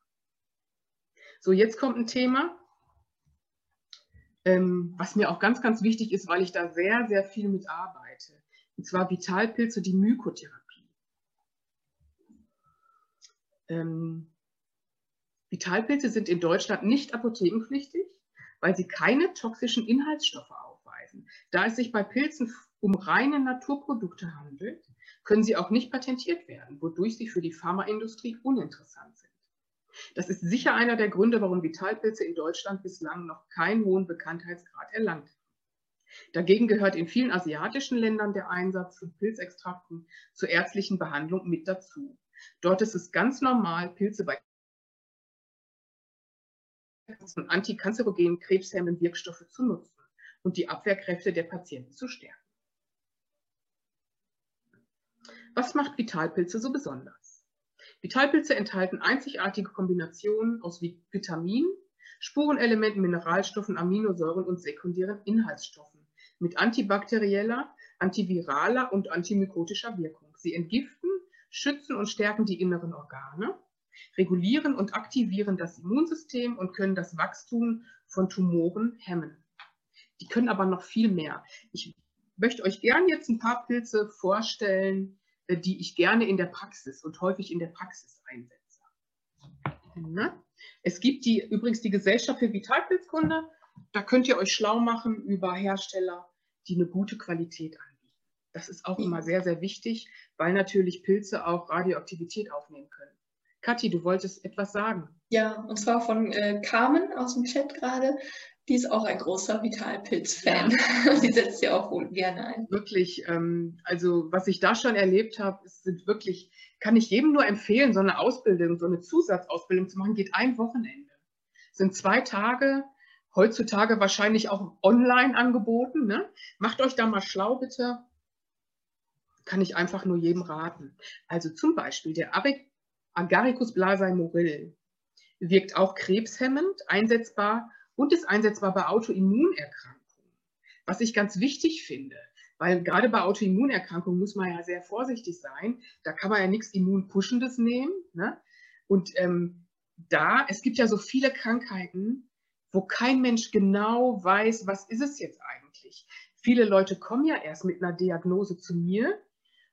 So, jetzt kommt ein Thema, ähm, was mir auch ganz, ganz wichtig ist, weil ich da sehr, sehr viel mit arbeite. Und zwar Vitalpilze, die Mykotherapie. Ähm, Vitalpilze sind in Deutschland nicht apothekenpflichtig, weil sie keine toxischen Inhaltsstoffe aufweisen. Da es sich bei Pilzen um reine Naturprodukte handelt, können sie auch nicht patentiert werden, wodurch sie für die Pharmaindustrie uninteressant sind. Das ist sicher einer der Gründe, warum Vitalpilze in Deutschland bislang noch keinen hohen Bekanntheitsgrad erlangt haben. Dagegen gehört in vielen asiatischen Ländern der Einsatz von Pilzextrakten zur ärztlichen Behandlung mit dazu. Dort ist es ganz normal, Pilze bei antikanzerogenen, krebshemmenden Wirkstoffe zu nutzen und die Abwehrkräfte der Patienten zu stärken. Was macht Vitalpilze so besonders? Vitalpilze enthalten einzigartige Kombinationen aus Vitaminen, Spurenelementen, Mineralstoffen, Aminosäuren und sekundären Inhaltsstoffen mit antibakterieller, antiviraler und antimykotischer Wirkung. Sie entgiften, schützen und stärken die inneren Organe, regulieren und aktivieren das Immunsystem und können das Wachstum von Tumoren hemmen. Die können aber noch viel mehr. Ich möchte euch gerne jetzt ein paar Pilze vorstellen, die ich gerne in der Praxis und häufig in der Praxis einsetze. Es gibt die, übrigens die Gesellschaft für Vitalpilzkunde. Da könnt ihr euch schlau machen über Hersteller, die eine gute Qualität anbieten. Das ist auch immer sehr, sehr wichtig, weil natürlich Pilze auch Radioaktivität aufnehmen können. Kathi, du wolltest etwas sagen. Ja, und zwar von äh, Carmen aus dem Chat gerade. Die ist auch ein großer Vitalpilz-Fan. Ja. Die setzt ja auch wohl gerne ein. Wirklich, ähm, also was ich da schon erlebt habe, sind wirklich, kann ich jedem nur empfehlen, so eine Ausbildung, so eine Zusatzausbildung zu machen, geht ein Wochenende. Sind zwei Tage, heutzutage wahrscheinlich auch online angeboten. Ne? Macht euch da mal schlau, bitte. Kann ich einfach nur jedem raten. Also zum Beispiel der Agaricus blasei moril wirkt auch krebshemmend, einsetzbar und ist einsetzbar bei Autoimmunerkrankungen. Was ich ganz wichtig finde, weil gerade bei Autoimmunerkrankungen muss man ja sehr vorsichtig sein. Da kann man ja nichts Immunpuschendes nehmen. Ne? Und ähm, da, es gibt ja so viele Krankheiten, wo kein Mensch genau weiß, was ist es jetzt eigentlich. Viele Leute kommen ja erst mit einer Diagnose zu mir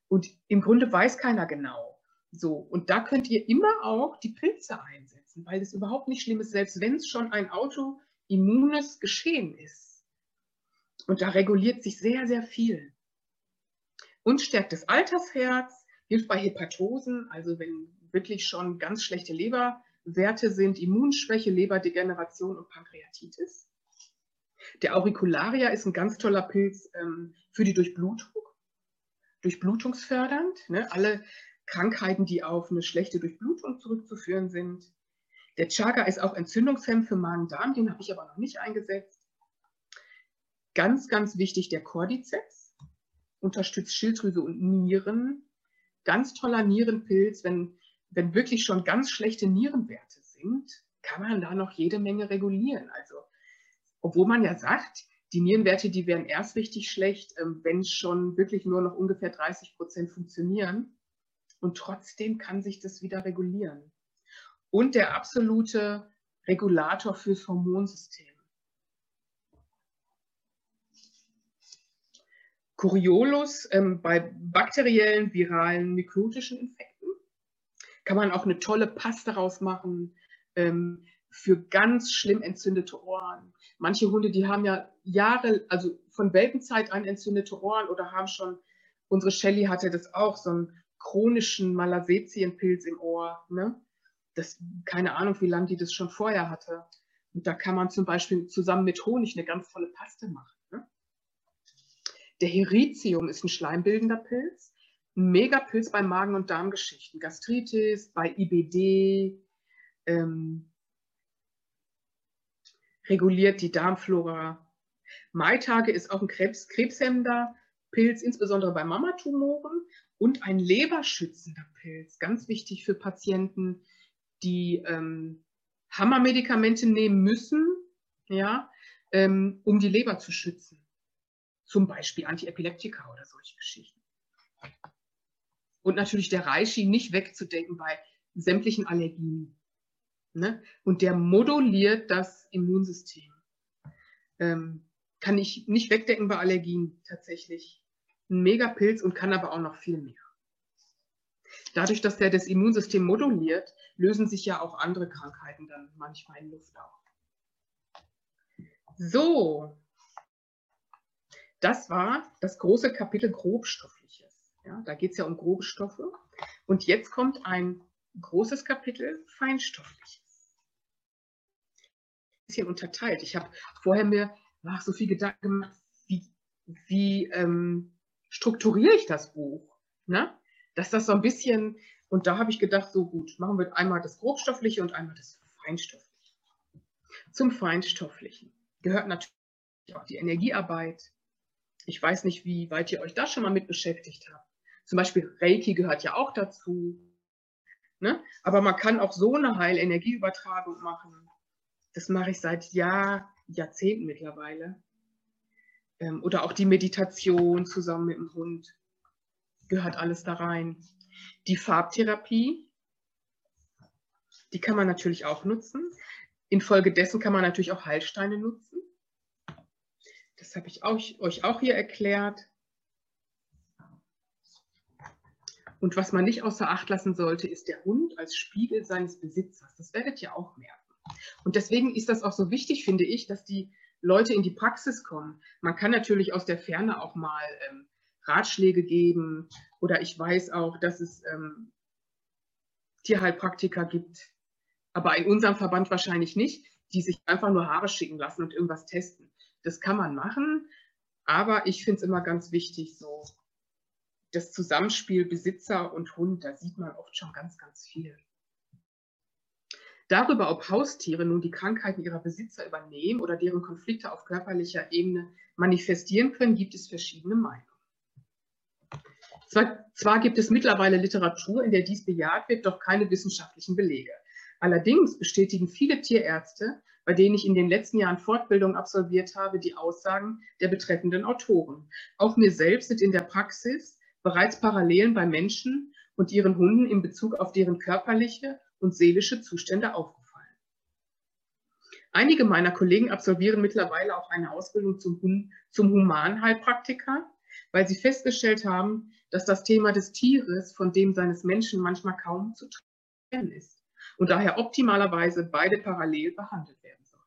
und im Grunde weiß keiner genau. So, und da könnt ihr immer auch die Pilze einsetzen, weil es überhaupt nicht schlimm ist, selbst wenn es schon ein autoimmunes Geschehen ist. Und da reguliert sich sehr, sehr viel. Und stärkt das Altersherz, hilft bei Hepatosen, also wenn wirklich schon ganz schlechte Leberwerte sind, Immunschwäche, Leberdegeneration und Pankreatitis. Der Auricularia ist ein ganz toller Pilz ähm, für die Durchblutung, durchblutungsfördernd. Ne? Alle Krankheiten, die auf eine schlechte Durchblutung zurückzuführen sind. Der Chaga ist auch Entzündungshemd für Magen-Darm, den habe ich aber noch nicht eingesetzt. Ganz, ganz wichtig, der Cordyceps unterstützt Schilddrüse und Nieren. Ganz toller Nierenpilz, wenn, wenn wirklich schon ganz schlechte Nierenwerte sind, kann man da noch jede Menge regulieren. Also, obwohl man ja sagt, die Nierenwerte, die werden erst richtig schlecht, ähm, wenn schon wirklich nur noch ungefähr 30 Prozent funktionieren. Und trotzdem kann sich das wieder regulieren. Und der absolute Regulator fürs Hormonsystem. Coriolus ähm, bei bakteriellen, viralen, mykrotischen Infekten. Kann man auch eine tolle Paste daraus machen ähm, für ganz schlimm entzündete Ohren. Manche Hunde, die haben ja Jahre, also von Welpenzeit an entzündete Ohren oder haben schon, unsere Shelly hatte das auch, so einen chronischen Malassetienpilz im Ohr. Ne? Das, keine Ahnung, wie lange die das schon vorher hatte. Und da kann man zum Beispiel zusammen mit Honig eine ganz tolle Paste machen. Der Heritium ist ein schleimbildender Pilz, ein Megapilz bei Magen- und Darmgeschichten, Gastritis, bei IBD, ähm, reguliert die Darmflora. Maitage ist auch ein Krebs, krebshemmender Pilz, insbesondere bei Mamatumoren und ein leberschützender Pilz, ganz wichtig für Patienten, die ähm, Hammermedikamente nehmen müssen, ja, ähm, um die Leber zu schützen zum Beispiel Antiepileptika oder solche Geschichten. Und natürlich der Reishi nicht wegzudenken bei sämtlichen Allergien. Ne? Und der moduliert das Immunsystem. Ähm, kann ich nicht wegdecken bei Allergien tatsächlich. Ein Megapilz und kann aber auch noch viel mehr. Dadurch, dass der das Immunsystem moduliert, lösen sich ja auch andere Krankheiten dann manchmal in Luft auf. So, das war das große Kapitel Grobstoffliches. Ja, da geht es ja um grobe Stoffe. Und jetzt kommt ein großes Kapitel Feinstoffliches. Ein bisschen unterteilt. Ich habe vorher mir ach, so viel Gedanken gemacht, wie, wie ähm, strukturiere ich das Buch? Ne? Dass das so ein bisschen, und da habe ich gedacht, so gut, machen wir einmal das Grobstoffliche und einmal das Feinstoffliche. Zum Feinstofflichen gehört natürlich auch die Energiearbeit, ich weiß nicht, wie weit ihr euch da schon mal mit beschäftigt habt. Zum Beispiel Reiki gehört ja auch dazu. Ne? Aber man kann auch so eine Heilenergieübertragung machen. Das mache ich seit Jahr, Jahrzehnten mittlerweile. Ähm, oder auch die Meditation zusammen mit dem Hund. Gehört alles da rein. Die Farbtherapie, die kann man natürlich auch nutzen. Infolgedessen kann man natürlich auch Heilsteine nutzen. Das habe ich auch, euch auch hier erklärt. Und was man nicht außer Acht lassen sollte, ist der Hund als Spiegel seines Besitzers. Das werdet ihr auch merken. Und deswegen ist das auch so wichtig, finde ich, dass die Leute in die Praxis kommen. Man kann natürlich aus der Ferne auch mal ähm, Ratschläge geben oder ich weiß auch, dass es ähm, Tierheilpraktiker gibt, aber in unserem Verband wahrscheinlich nicht, die sich einfach nur Haare schicken lassen und irgendwas testen. Das kann man machen, aber ich finde es immer ganz wichtig, so das Zusammenspiel Besitzer und Hund, da sieht man oft schon ganz, ganz viel. Darüber, ob Haustiere nun die Krankheiten ihrer Besitzer übernehmen oder deren Konflikte auf körperlicher Ebene manifestieren können, gibt es verschiedene Meinungen. Zwar, zwar, gibt es mittlerweile Literatur, in der dies bejaht wird, doch keine wissenschaftlichen Belege. Allerdings bestätigen viele Tierärzte, bei denen ich in den letzten Jahren Fortbildung absolviert habe, die Aussagen der betreffenden Autoren. Auch mir selbst sind in der Praxis bereits Parallelen bei Menschen und ihren Hunden in Bezug auf deren körperliche und seelische Zustände aufgefallen. Einige meiner Kollegen absolvieren mittlerweile auch eine Ausbildung zum, zum Humanheilpraktiker, weil sie festgestellt haben, dass das Thema des Tieres von dem seines Menschen manchmal kaum zu trennen ist und daher optimalerweise beide parallel behandelt werden sollten.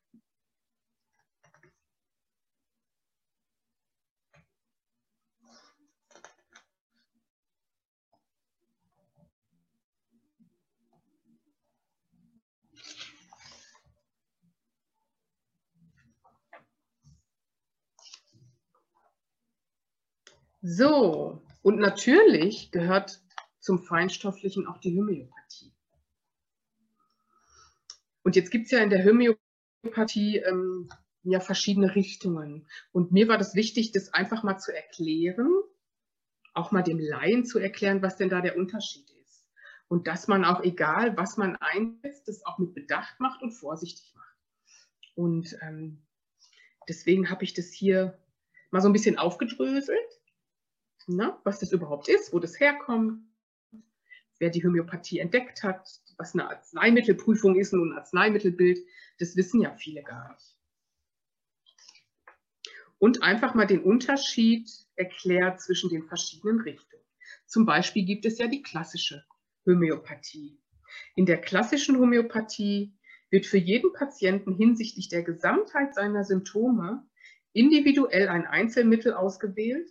So, und natürlich gehört zum Feinstofflichen auch die Homöopathie. Und jetzt gibt es ja in der Homöopathie ähm, ja verschiedene Richtungen. Und mir war das wichtig, das einfach mal zu erklären, auch mal dem Laien zu erklären, was denn da der Unterschied ist. Und dass man auch, egal was man einsetzt, das auch mit Bedacht macht und vorsichtig macht. Und ähm, deswegen habe ich das hier mal so ein bisschen aufgedröselt ne, was das überhaupt ist, wo das herkommt, wer die Homöopathie entdeckt hat, was eine Arzneimittelprüfung ist und ein Arzneimittelbild, das wissen ja viele gar nicht. Und einfach mal den Unterschied erklärt zwischen den verschiedenen Richtungen. Zum Beispiel gibt es ja die klassische Homöopathie. In der klassischen Homöopathie wird für jeden Patienten hinsichtlich der Gesamtheit seiner Symptome individuell ein Einzelmittel ausgewählt,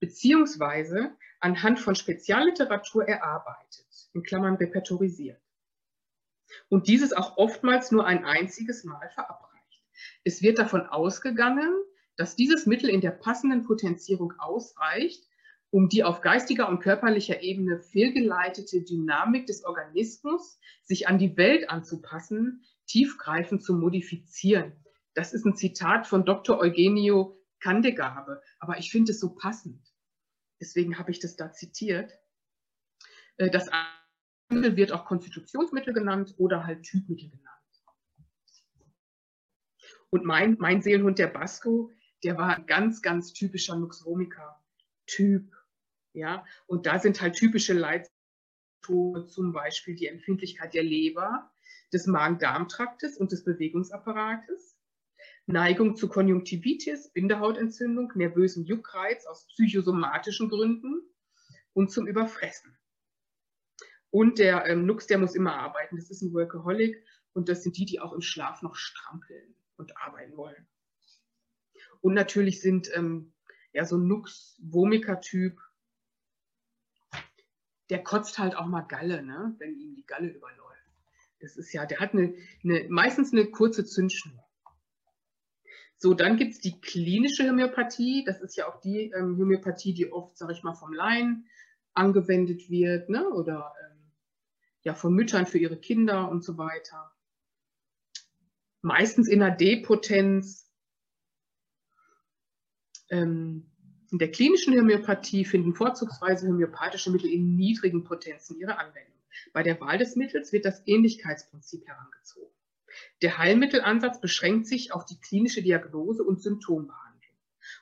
beziehungsweise anhand von Spezialliteratur erarbeitet, in Klammern repertorisiert. Und dieses auch oftmals nur ein einziges Mal verabreicht. Es wird davon ausgegangen, dass dieses Mittel in der passenden Potenzierung ausreicht, um die auf geistiger und körperlicher Ebene fehlgeleitete Dynamik des Organismus, sich an die Welt anzupassen, tiefgreifend zu modifizieren. Das ist ein Zitat von Dr. Eugenio Kandegabe, aber ich finde es so passend. Deswegen habe ich das da zitiert. Äh, das Mittel wird auch Konstitutionsmittel genannt oder halt Typmittel genannt. Und mein, mein Seelenhund, der Basco, der war ein ganz, ganz typischer Nux vomica-Typ. Ja? Und da sind halt typische Leitsymptome, zum Beispiel die Empfindlichkeit der Leber, des Magen-Darm-Traktes und des Bewegungsapparates. Neigung zu Konjunktivitis, Bindehautentzündung, nervösen Juckreiz aus psychosomatischen Gründen und zum Überfressen. Und der ähm, Nux, der muss immer arbeiten. Das ist ein Workaholic und das sind die, die auch im Schlaf noch strampeln und arbeiten wollen. Und natürlich sind ähm, ja so Nux-Vomiker-Typ, der kotzt halt auch mal Galle, ne? wenn ihm die Galle überläuft. Das ist ja, der hat eine, eine meistens eine kurze Zündschnur. So, dann gibt es die klinische Homöopathie. Das ist ja auch die ähm, Homöopathie, die oft, sage ich mal, vom Laien angewendet wird ne? oder ähm, ja, von Müttern für ihre Kinder und so weiter. Meistens in der Depotenz. Ähm, in der klinischen Homöopathie finden vorzugsweise homöopathische Mittel in niedrigen Potenzen ihre Anwendung. Bei der Wahl des Mittels wird das Ähnlichkeitsprinzip herangezogen. Der Heilmittelansatz beschränkt sich auf die klinische Diagnose und Symptombehandlung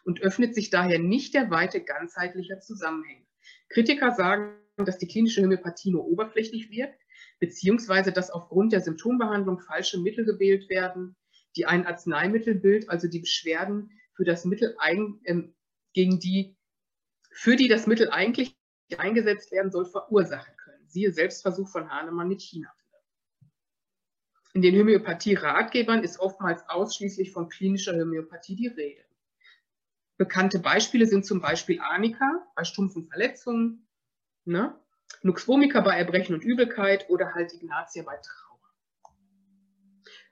und öffnet sich daher nicht der Weite ganzheitlicher Zusammenhänge. Kritiker sagen, dass die klinische Homöopathie nur oberflächlich wirkt, beziehungsweise dass aufgrund der Symptombehandlung falsche Mittel gewählt werden, die ein Arzneimittelbild, also die Beschwerden für das Mittel ein, äh, gegen die, für die das Mittel eigentlich eingesetzt werden soll, verursachen können. Siehe Selbstversuch von Hahnemann mit China. In den Homöopathie-Ratgebern ist oftmals ausschließlich von klinischer Homöopathie die Rede. Bekannte Beispiele sind zum Beispiel Arnika bei stumpfen Verletzungen, ne? Nux vomica bei Erbrechen und Übelkeit oder halt Ignatia bei Trauer.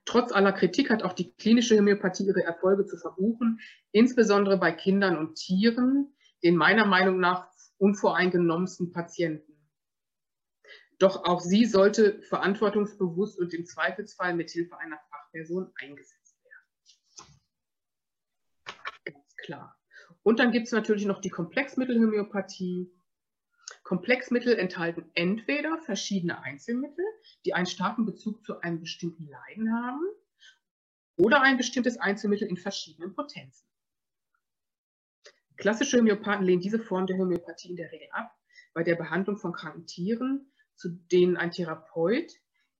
Trotz aller Kritik hat auch die klinische Homöopathie ihre Erfolge zu verbuchen, insbesondere bei Kindern und Tieren, den meiner Meinung nach unvoreingenommensten Patienten. Doch auch sie sollte verantwortungsbewusst und im Zweifelsfall mit Hilfe einer Fachperson eingesetzt werden. Ganz klar. Und dann gibt es natürlich noch die Komplexmittelhomöopathie. Komplexmittel enthalten entweder verschiedene Einzelmittel, die einen starken Bezug zu einem bestimmten Leiden haben, oder ein bestimmtes Einzelmittel in verschiedenen Potenzen. Klassische Homöopathen lehnen diese Form der Homöopathie in der Regel ab, bei der Behandlung von kranken Tieren, zu denen ein Therapeut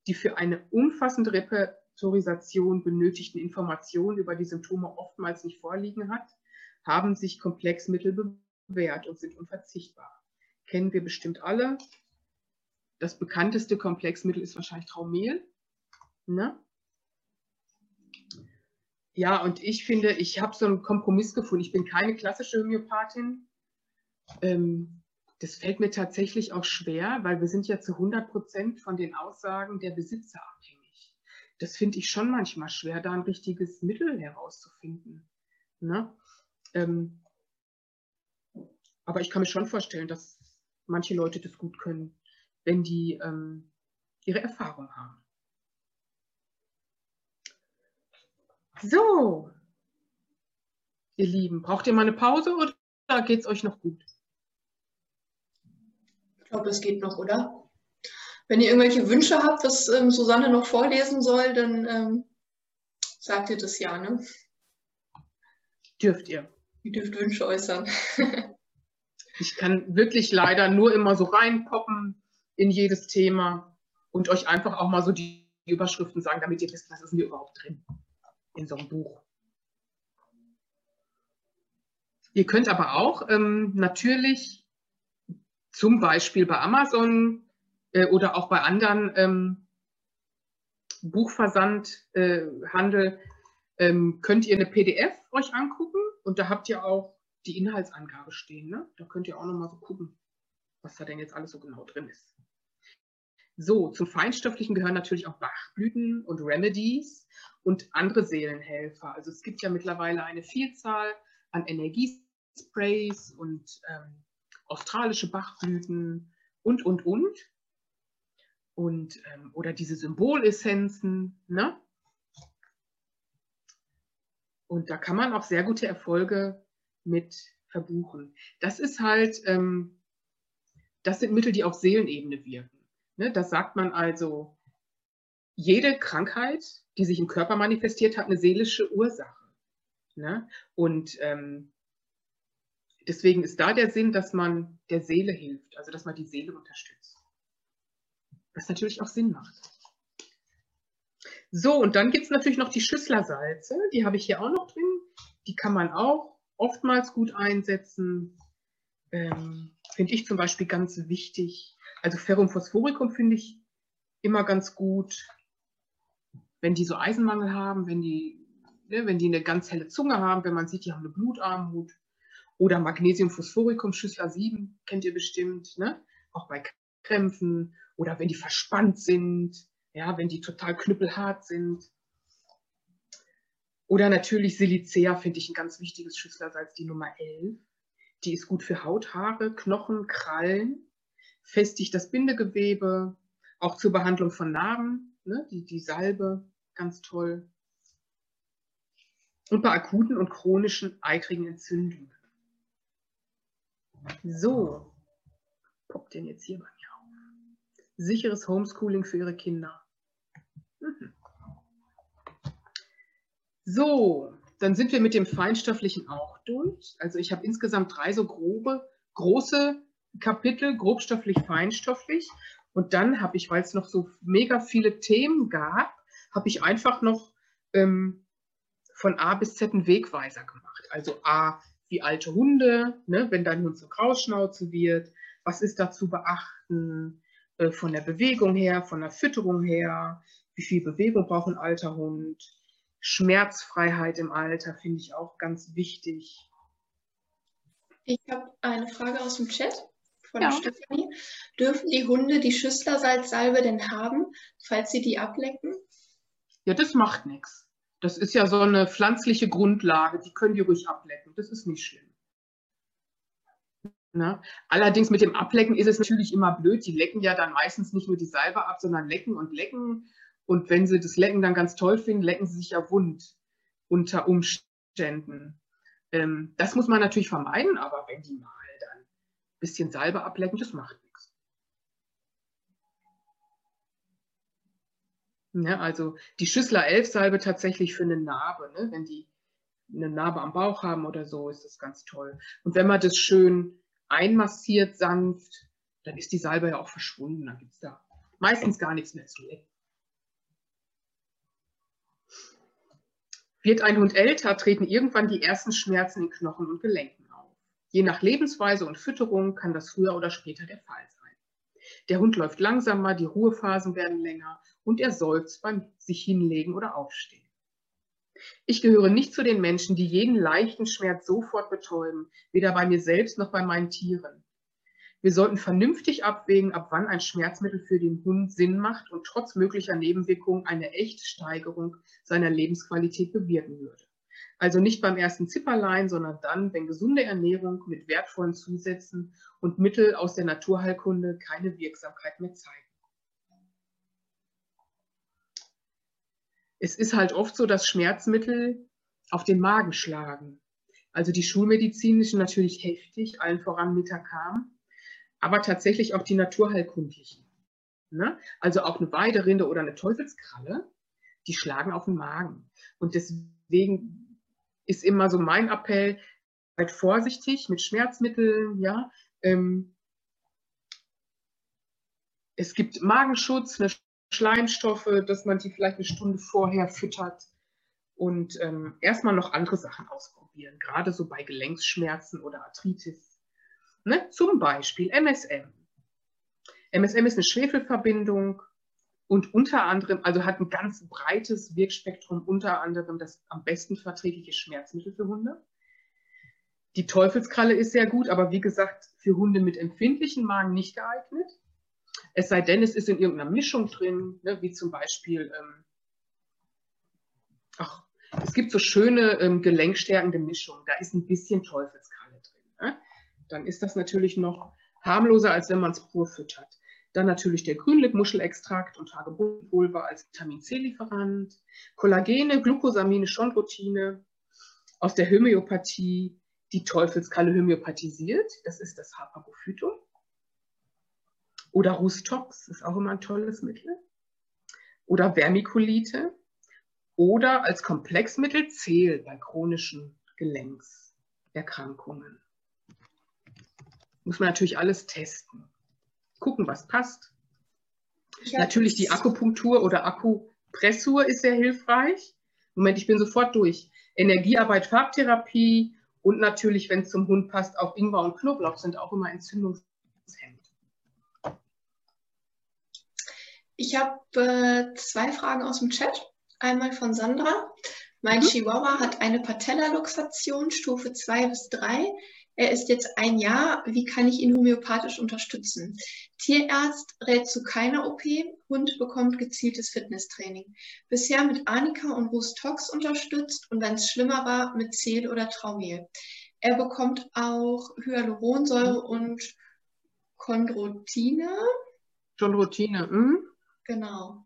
die für eine umfassende Repertorisation benötigten Informationen über die Symptome oftmals nicht vorliegen hat, haben sich Komplexmittel bewährt und sind unverzichtbar. Kennen wir bestimmt alle. Das bekannteste Komplexmittel ist wahrscheinlich Traumehl. Ne? Ja, und ich finde, ich habe so einen Kompromiss gefunden. Ich bin keine klassische Homöopathin. Ähm, das fällt mir tatsächlich auch schwer, weil wir sind ja zu 100 Prozent von den Aussagen der Besitzer abhängig. Das finde ich schon manchmal schwer, da ein richtiges Mittel herauszufinden. Ne? Ähm, aber ich kann mir schon vorstellen, dass manche Leute das gut können, wenn die ähm, ihre Erfahrung haben. So, ihr Lieben, braucht ihr mal eine Pause oder geht es euch noch gut? Glaube, es geht noch, oder? Wenn ihr irgendwelche Wünsche habt, was ähm, Susanne noch vorlesen soll, dann ähm, sagt ihr das ja, ne? Dürft ihr. Ihr dürft Wünsche äußern. ich kann wirklich leider nur immer so reinpoppen in jedes Thema und euch einfach auch mal so die Überschriften sagen, damit ihr wisst, was ist denn hier überhaupt drin in so einem Buch. Ihr könnt aber auch ähm, natürlich zum Beispiel bei Amazon äh, oder auch bei anderen ähm, Buchversandhandel äh, ähm, könnt ihr eine PDF euch angucken und da habt ihr auch die Inhaltsangabe stehen. Ne? Da könnt ihr auch nochmal so gucken, was da denn jetzt alles so genau drin ist. So, zum Feinstofflichen gehören natürlich auch Bachblüten und Remedies und andere Seelenhelfer. Also es gibt ja mittlerweile eine Vielzahl an Energiesprays und ähm, australische Bachblüten und, und, und. Und, ähm, oder diese Symbolessenzen, ne? Und da kann man auch sehr gute Erfolge mit verbuchen. Das ist halt, ähm, das sind Mittel, die auf Seelenebene wirken. Ne? Das sagt man also, jede Krankheit, die sich im Körper manifestiert, hat eine seelische Ursache. Ne? Und ähm, deswegen ist da der Sinn, dass man der Seele hilft, also dass man die Seele unterstützt. Was natürlich auch Sinn macht. So, und dann gibt es natürlich noch die Schüsslersalze, die habe ich hier auch noch drin. Die kann man auch oftmals gut einsetzen. Ähm, Finde ich zum Beispiel ganz wichtig. Also Ferrum Phosphoricum finde ich immer ganz gut, wenn die so Eisenmangel haben, wenn die, ne, wenn die eine ganz helle Zunge haben, wenn man sieht, die haben eine Blutarmut. Oder Magnesium Phosphoricum, Schüssler 7, kennt ihr bestimmt, ne? auch bei Krämpfen. Oder wenn die verspannt sind, ja, wenn die total knüppelhart sind. Oder natürlich Silicea finde ich ein ganz wichtiges Schüsslersalz, die Nummer 11. Die ist gut für Haut, Haare, Knochen, Krallen, festigt das Bindegewebe, auch zur Behandlung von Narben, ne, die, die Salbe, ganz toll. Und bei akuten und chronischen eitrigen Entzündungen. So, poppt denn jetzt hier bei mir auf. Sicheres Homeschooling für Ihre Kinder. Mhm. So, dann sind wir mit dem Feinstofflichen auch durch. Also ich habe insgesamt drei so grobe, große Kapitel, grobstofflich, feinstofflich. Und dann habe ich, weil es noch so mega viele Themen gab, habe ich einfach noch ähm, von A bis Z einen Wegweiser gemacht. Also A, wie alte Hunde, ne, wenn dein Hund so Krausschnauze wird, was ist da zu beachten äh, von der Bewegung her, von der Fütterung her, wie viel Bewegung braucht ein alter Hund, Schmerzfreiheit im Alter finde ich auch ganz wichtig. Ich habe eine Frage aus dem Chat von ja. Stefanie. Dürfen die Hunde die Schüsslersalzsalbe denn haben, falls sie die ablecken? Ja, das macht nichts. Das ist ja so eine pflanzliche Grundlage, die können die ruhig ablecken. Das ist nicht schlimm. Ne? Allerdings mit dem Ablecken ist es natürlich immer blöd. Die lecken ja dann meistens nicht nur die Salbe ab, sondern lecken und lecken. Und wenn sie das Lecken dann ganz toll finden, lecken sie sich ja wund unter Umständen. Ähm, das muss man natürlich vermeiden, aber wenn die mal dann ein bisschen Salbe ablecken, das macht nichts. Ja, also die Schüssler 11 Salbe tatsächlich für eine Narbe, ne? wenn die eine Narbe am Bauch haben oder so, ist das ganz toll. Und wenn man das schön einmassiert, sanft, dann ist die Salbe ja auch verschwunden. Dann gibt es da meistens gar nichts mehr zu lecken. Wird ein Hund älter, treten irgendwann die ersten Schmerzen in Knochen und Gelenken auf. Je nach Lebensweise und Fütterung kann das früher oder später der Fall sein. Der Hund läuft langsamer, die Ruhephasen werden länger und er seufzt beim sich hinlegen oder aufstehen. Ich gehöre nicht zu den Menschen, die jeden leichten Schmerz sofort betäuben, weder bei mir selbst noch bei meinen Tieren. Wir sollten vernünftig abwägen, ab wann ein Schmerzmittel für den Hund Sinn macht und trotz möglicher Nebenwirkungen eine echte Steigerung seiner Lebensqualität bewirken würde. Also nicht beim ersten Zipperlein, sondern dann, wenn gesunde Ernährung mit wertvollen Zusätzen und Mittel aus der Naturheilkunde keine Wirksamkeit mehr zeigen. Es ist halt oft so, dass Schmerzmittel auf den Magen schlagen. Also die schulmedizinischen natürlich heftig, allen voran Metacam aber tatsächlich auch die naturheilkundlichen. Ne? Also auch eine Weiderinde oder eine Teufelskralle, die schlagen auf den Magen. Und deswegen ist immer so mein Appell, seid vorsichtig mit Schmerzmitteln, ja. Ähm, es gibt Magenschutz, eine Schleimstoffe, dass man die vielleicht eine Stunde vorher füttert und ähm, erstmal noch andere Sachen ausprobieren, gerade so bei Gelenksschmerzen oder Arthritis. Ne? Zum Beispiel MSM. MSM ist eine Schwefelverbindung und unter anderem, also hat ein ganz breites Wirkspektrum, unter anderem das am besten verträgliche Schmerzmittel für Hunde. Die Teufelskralle ist sehr gut, aber wie gesagt, für Hunde mit empfindlichen Magen nicht geeignet. Es sei denn, es ist in irgendeiner Mischung drin, ne, wie zum Beispiel, ähm, ach, es gibt so schöne ähm, gelenkstärkende Mischungen, da ist ein bisschen Teufelskralle drin. Ne? dann ist das natürlich noch harmloser, als wenn man es pur füttert. Dann natürlich der Grünlippmuschelextrakt und Hagebuttpulver als Vitamin C-Lieferant, Kollagene, Glucosamine, Chondrotine aus der Homöopathie, die Teufelskralle homöopathisiert, das ist das Hapagophytum. Oder Rustox ist auch immer ein tolles Mittel. Oder Vermiculite. Oder als Komplexmittel Zehl bei chronischen Gelenkserkrankungen muss man natürlich alles testen. Gucken, was passt. Natürlich die Akupunktur oder Akupressur ist sehr hilfreich. Moment, ich bin sofort durch. Energiearbeit, Farbtherapie und natürlich, wenn es zum Hund passt, auch Ingwer und Knoblauch sind auch immer entzündungshemmend. Ich habe äh, zwei Fragen aus dem Chat. Einmal von Sandra. Mein mhm. Chihuahua hat eine Patella-Luxation Stufe 2 bis 3. Er ist jetzt ein Jahr. Wie kann ich ihn homöopathisch unterstützen? Tierarzt rät zu keiner OP. Hund bekommt gezieltes Fitnesstraining. Bisher mit Anika und Rustox unterstützt und wenn es schlimmer war, mit Zehl oder Traumehl. Er bekommt auch Hyaluronsäure und Chondrotine. Chondrotine, hm? Genau.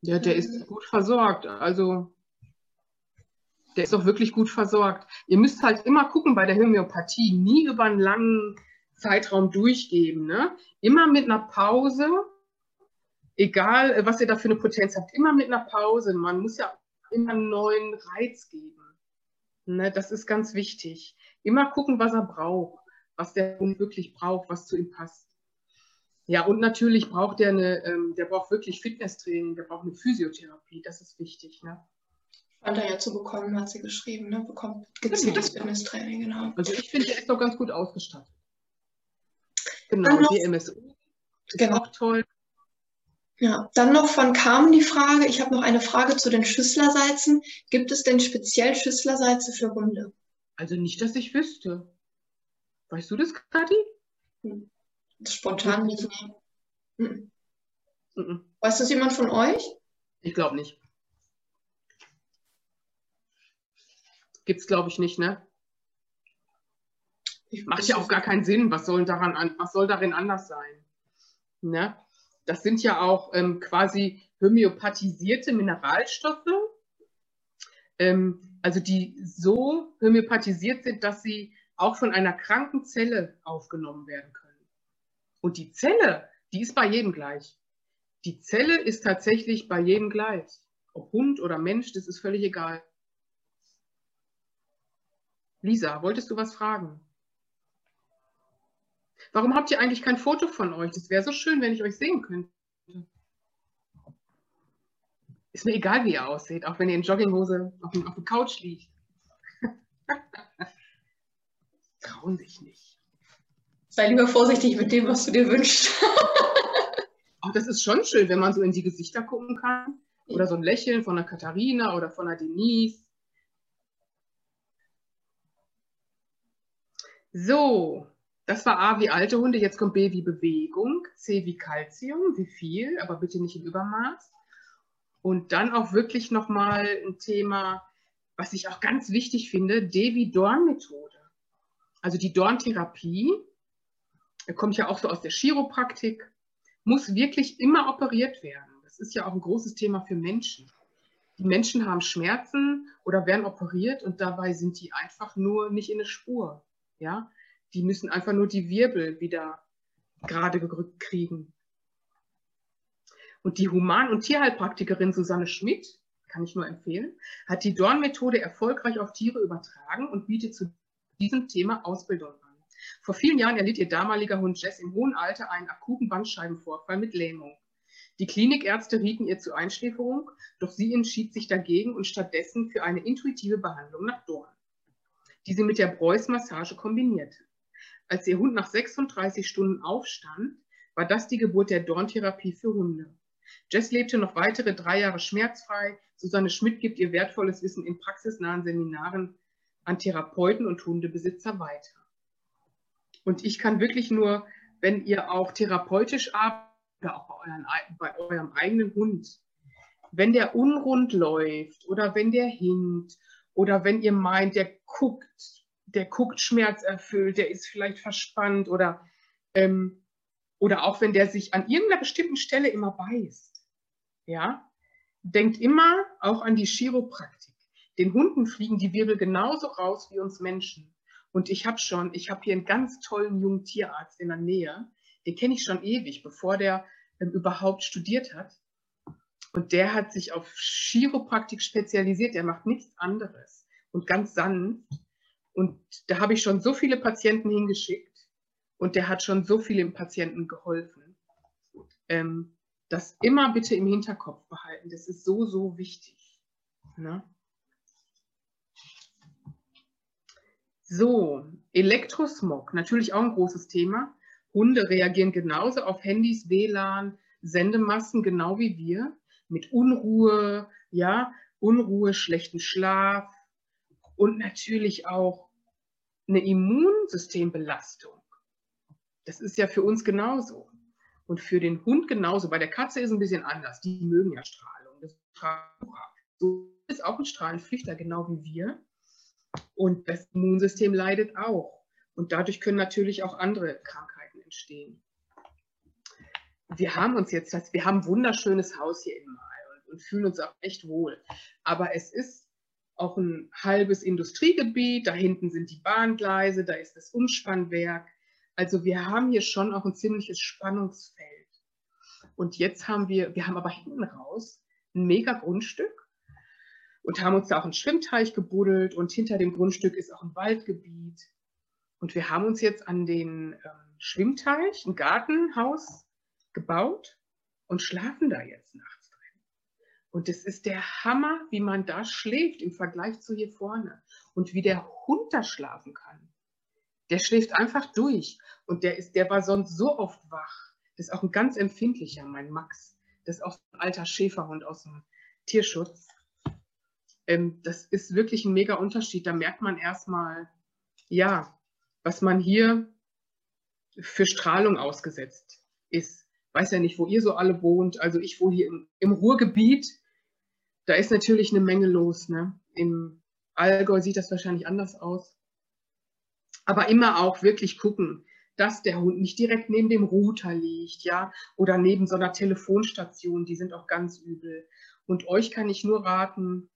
Ja, der ist ähm. gut versorgt. Also der ist auch wirklich gut versorgt. Ihr müsst halt immer gucken bei der Homöopathie, nie über einen langen Zeitraum durchgeben. Ne? Immer mit einer Pause, egal äh, was ihr da für eine Potenz habt, immer mit einer Pause. Man muss ja immer einen neuen Reiz geben. Ne? Das ist ganz wichtig. Immer gucken, was er braucht, was der Hund wirklich braucht, was zu ihm passt. Ja, und natürlich braucht der eine, ähm, der braucht wirklich Fitnesstraining, der braucht eine Physiotherapie, das ist wichtig. Ne? Scheint er ja zu bekommen, hat sie geschrieben, ne? Bekommt gezieltes genau. Fitnesstraining, genau. Also ich finde, der ist doch ganz gut ausgestattet. Genau, noch, die MSU. Ist genau. auch toll. Ja, dann noch von Carmen die Frage, ich habe noch eine Frage zu den Schüsslersalzen. Gibt es denn speziell Schüsslersalze für Hunde? Also nicht, dass ich wüsste. Weißt du das, Kathi? Hm. Spontan nicht. Hm. Mhm. Weiß das jemand von euch? Ich glaube nicht. Gibt es, glaube ich, nicht, ne? Macht ja auch gar keinen Sinn. Was soll, daran, was soll darin anders sein? Ne? Das sind ja auch ähm, quasi homöopathisierte Mineralstoffe, ähm, also die so homöopathisiert sind, dass sie auch von einer kranken Zelle aufgenommen werden können. Und die Zelle, die ist bei jedem gleich. Die Zelle ist tatsächlich bei jedem gleich. Ob Hund oder Mensch, das ist völlig egal. Lisa, wolltest du was fragen? Warum habt ihr eigentlich kein Foto von euch? Das wäre so schön, wenn ich euch sehen könnte. Ist mir egal, wie ihr aussieht, auch wenn ihr in Jogginghose auf, auf der Couch liegt. Trauen sich nicht. Sei lieber vorsichtig mit dem, was du dir wünschst. Ach, das ist schon schön, wenn man so in die Gesichter gucken kann. Oder so ein Lächeln von einer Katharina oder von einer Denise. So, das war A wie alte Hunde. Jetzt kommt B wie Bewegung, C wie Calcium, wie viel, aber bitte nicht im Übermaß. Und dann auch wirklich nochmal ein Thema, was ich auch ganz wichtig finde, Devi-Dorn-Methode. Also die Dorntherapie, kommt ja auch so aus der Chiropraktik, muss wirklich immer operiert werden. Das ist ja auch ein großes Thema für Menschen. Die Menschen haben Schmerzen oder werden operiert und dabei sind die einfach nur nicht in der Spur. Ja? Die müssen einfach nur die Wirbel wieder gerade gerückt kriegen. Und die Human- und Tierheilpraktikerin Susanne Schmidt, kann ich nur empfehlen, hat die Dorn-Methode erfolgreich auf Tiere übertragen und bietet zu diesem Thema Ausbildung an. Vor vielen Jahren erlitt ihr damaliger Hund Jess im hohen Alter einen akuten Bandscheibenvorfall mit Lähmung. Die Klinikärzte rieten ihr zur Einschläferung, doch sie entschied sich dagegen und stattdessen für eine intuitive Behandlung nach Dorn, die sie mit der Preuß-Massage kombinierte. Als ihr Hund nach 36 Stunden aufstand, war das die Geburt der Dorntherapie für Hunde. Jess lebte noch weitere drei Jahre schmerzfrei. Susanne Schmidt gibt ihr wertvolles Wissen in praxisnahen Seminaren an Therapeuten und Hundebesitzer weiter. Und ich kann wirklich nur, wenn ihr auch therapeutisch arbeitet oder auch bei, euren, bei eurem eigenen Hund, wenn der unrund läuft oder wenn der hinkt oder wenn ihr meint, der guckt, der guckt schmerzerfüllt, der ist vielleicht verspannt oder ähm, oder auch wenn der sich an irgendeiner bestimmten Stelle immer beißt, ja, denkt immer auch an die Chiropraktik. Den Hunden fliegen die Wirbel genauso raus wie uns Menschen. Und ich habe schon, ich habe hier einen ganz tollen jungen Tierarzt in der Nähe, den kenne ich schon ewig, bevor der ähm, überhaupt studiert hat. Und der hat sich auf Chiropraktik spezialisiert, der macht nichts anderes und ganz sanft. Und da habe ich schon so viele Patienten hingeschickt und der hat schon so vielen Patienten geholfen. Ähm, das immer bitte im Hinterkopf behalten. Das ist so, so wichtig. Ne? So, Elektrosmog, natürlich auch ein großes Thema. Hunde reagieren genauso auf Handys, WLAN, Sendemassen, genau wie wir, mit Unruhe, ja, Unruhe, schlechten Schlaf und natürlich auch eine Immunsystembelastung. Das ist ja für uns genauso. Und für den Hund genauso. Bei der Katze ist es ein bisschen anders. Die mögen ja Strahlung. Das ist auch ein Strahlenflüchter, genau wie wir. Und das Immunsystem leidet auch. Und dadurch können natürlich auch andere Krankheiten entstehen. Wir haben uns jetzt, wir haben ein wunderschönes Haus hier im Mai und, und fühlen uns auch echt wohl. Aber es ist auch ein halbes Industriegebiet. Da hinten sind die Bahngleise, da ist das Umspannwerk. Also wir haben hier schon auch ein ziemliches Spannungsfeld. Und jetzt haben wir, wir haben aber hinten raus ein mega Grundstück und haben uns da auch einen Schwimmteich gebuddelt und hinter dem Grundstück ist auch ein Waldgebiet. Und wir haben uns jetzt an den ähm, Schwimmteich, ein Gartenhaus gebaut und schlafen da jetzt nachts drin. Und es ist der Hammer, wie man da schläft im Vergleich zu hier vorne und wie der Hund da schlafen kann. Der schläft einfach durch. Und der, ist, der war sonst so oft wach. Das ist auch ein ganz empfindlicher, mein Max. Das ist auch ein alter Schäferhund aus dem Tierschutz. Ähm, das ist wirklich ein mega Unterschied. Da merkt man erstmal, ja, was man hier für Strahlung ausgesetzt ist. Weiß ja nicht, wo ihr so alle wohnt. Also ich wohne hier im, im Ruhrgebiet. Da ist natürlich eine Menge los. Ne? Im Allgäu sieht das wahrscheinlich anders aus. Aber immer auch wirklich gucken, dass der Hund nicht direkt neben dem Router liegt, ja, oder neben so einer Telefonstation, die sind auch ganz übel. Und euch kann ich nur raten,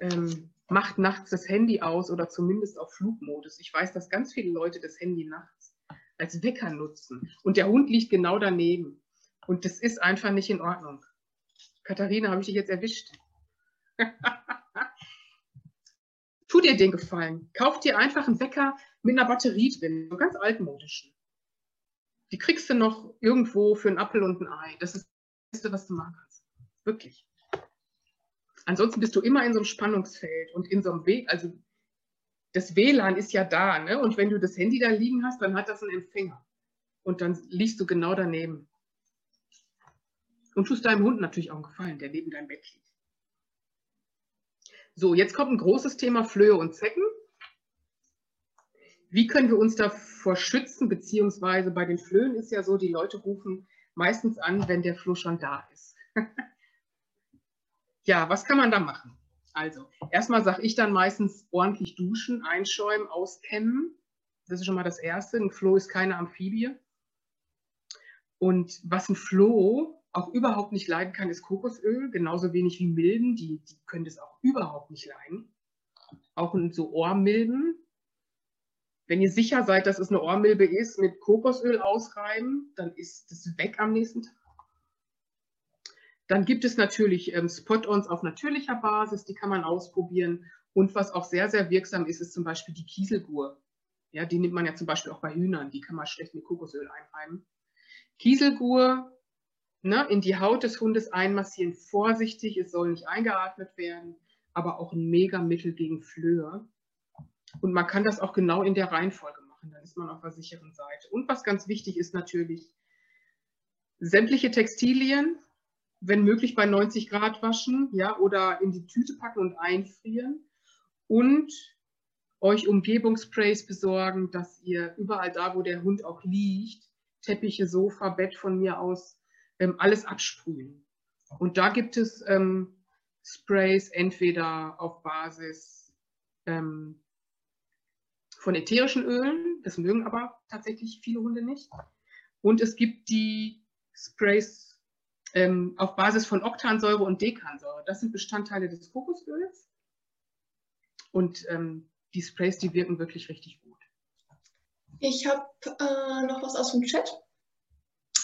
ähm, macht nachts das Handy aus oder zumindest auf Flugmodus. Ich weiß, dass ganz viele Leute das Handy nachts als Wecker nutzen und der Hund liegt genau daneben. Und das ist einfach nicht in Ordnung. Katharina, habe ich dich jetzt erwischt? Tu dir den Gefallen. Kauf dir einfach einen Wecker mit einer Batterie drin, einen ganz altmodischen. Die kriegst du noch irgendwo für einen Apfel und ein Ei. Das ist das Beste, was du machen kannst. Wirklich. Ansonsten bist du immer in so einem Spannungsfeld und in so einem Weg, also das WLAN ist ja da, ne? Und wenn du das Handy da liegen hast, dann hat das einen Empfänger. Und dann liegst du genau daneben. Und tust deinem Hund natürlich auch einen Gefallen, der neben deinem Bett liegt. So, jetzt kommt ein großes Thema Flöhe und Zecken. Wie können wir uns davor schützen, beziehungsweise bei den Flöhen ist ja so, die Leute rufen meistens an, wenn der Floh schon da ist. ja, was kann man da machen? Also, erstmal sage ich dann meistens ordentlich duschen, einschäumen, auskämmen. Das ist schon mal das Erste. Ein Floh ist keine Amphibie. Und was ein Floh auch überhaupt nicht leiden kann, ist Kokosöl, genauso wenig wie Milben, die, die können das auch überhaupt nicht leiden. Auch so Ohrmilben. Wenn ihr sicher seid, dass es eine Ohrmilbe ist, mit Kokosöl ausreiben, dann ist das weg am nächsten Tag. Dann gibt es natürlich ähm, Spot-ons auf natürlicher Basis, die kann man ausprobieren. Und was auch sehr, sehr wirksam ist, ist zum Beispiel die Kieselgur. Ja, die nimmt man ja zum Beispiel auch bei Hühnern, die kann man schlecht mit Kokosöl einreiben. Kieselgur ne, in die Haut des Hundes einmassieren, vorsichtig, es soll nicht eingeatmet werden, aber auch ein Mega-Mittel gegen Flöhe. Und man kann das auch genau in der Reihenfolge machen, dann ist man auf der sicheren Seite. Und was ganz wichtig ist natürlich, sämtliche Textilien, wenn möglich bei 90 Grad waschen, ja, oder in die Tüte packen und einfrieren und euch Umgebungssprays besorgen, dass ihr überall da, wo der Hund auch liegt, Teppiche, Sofa, Bett von mir aus, ähm, alles absprühen. Und da gibt es ähm, Sprays entweder auf Basis ähm, von ätherischen Ölen, das mögen aber tatsächlich viele Hunde nicht. Und es gibt die Sprays ähm, auf Basis von Oktansäure und Dekansäure. Das sind Bestandteile des Kokosöls. Und ähm, die Sprays, die wirken wirklich richtig gut. Ich habe äh, noch was aus dem Chat.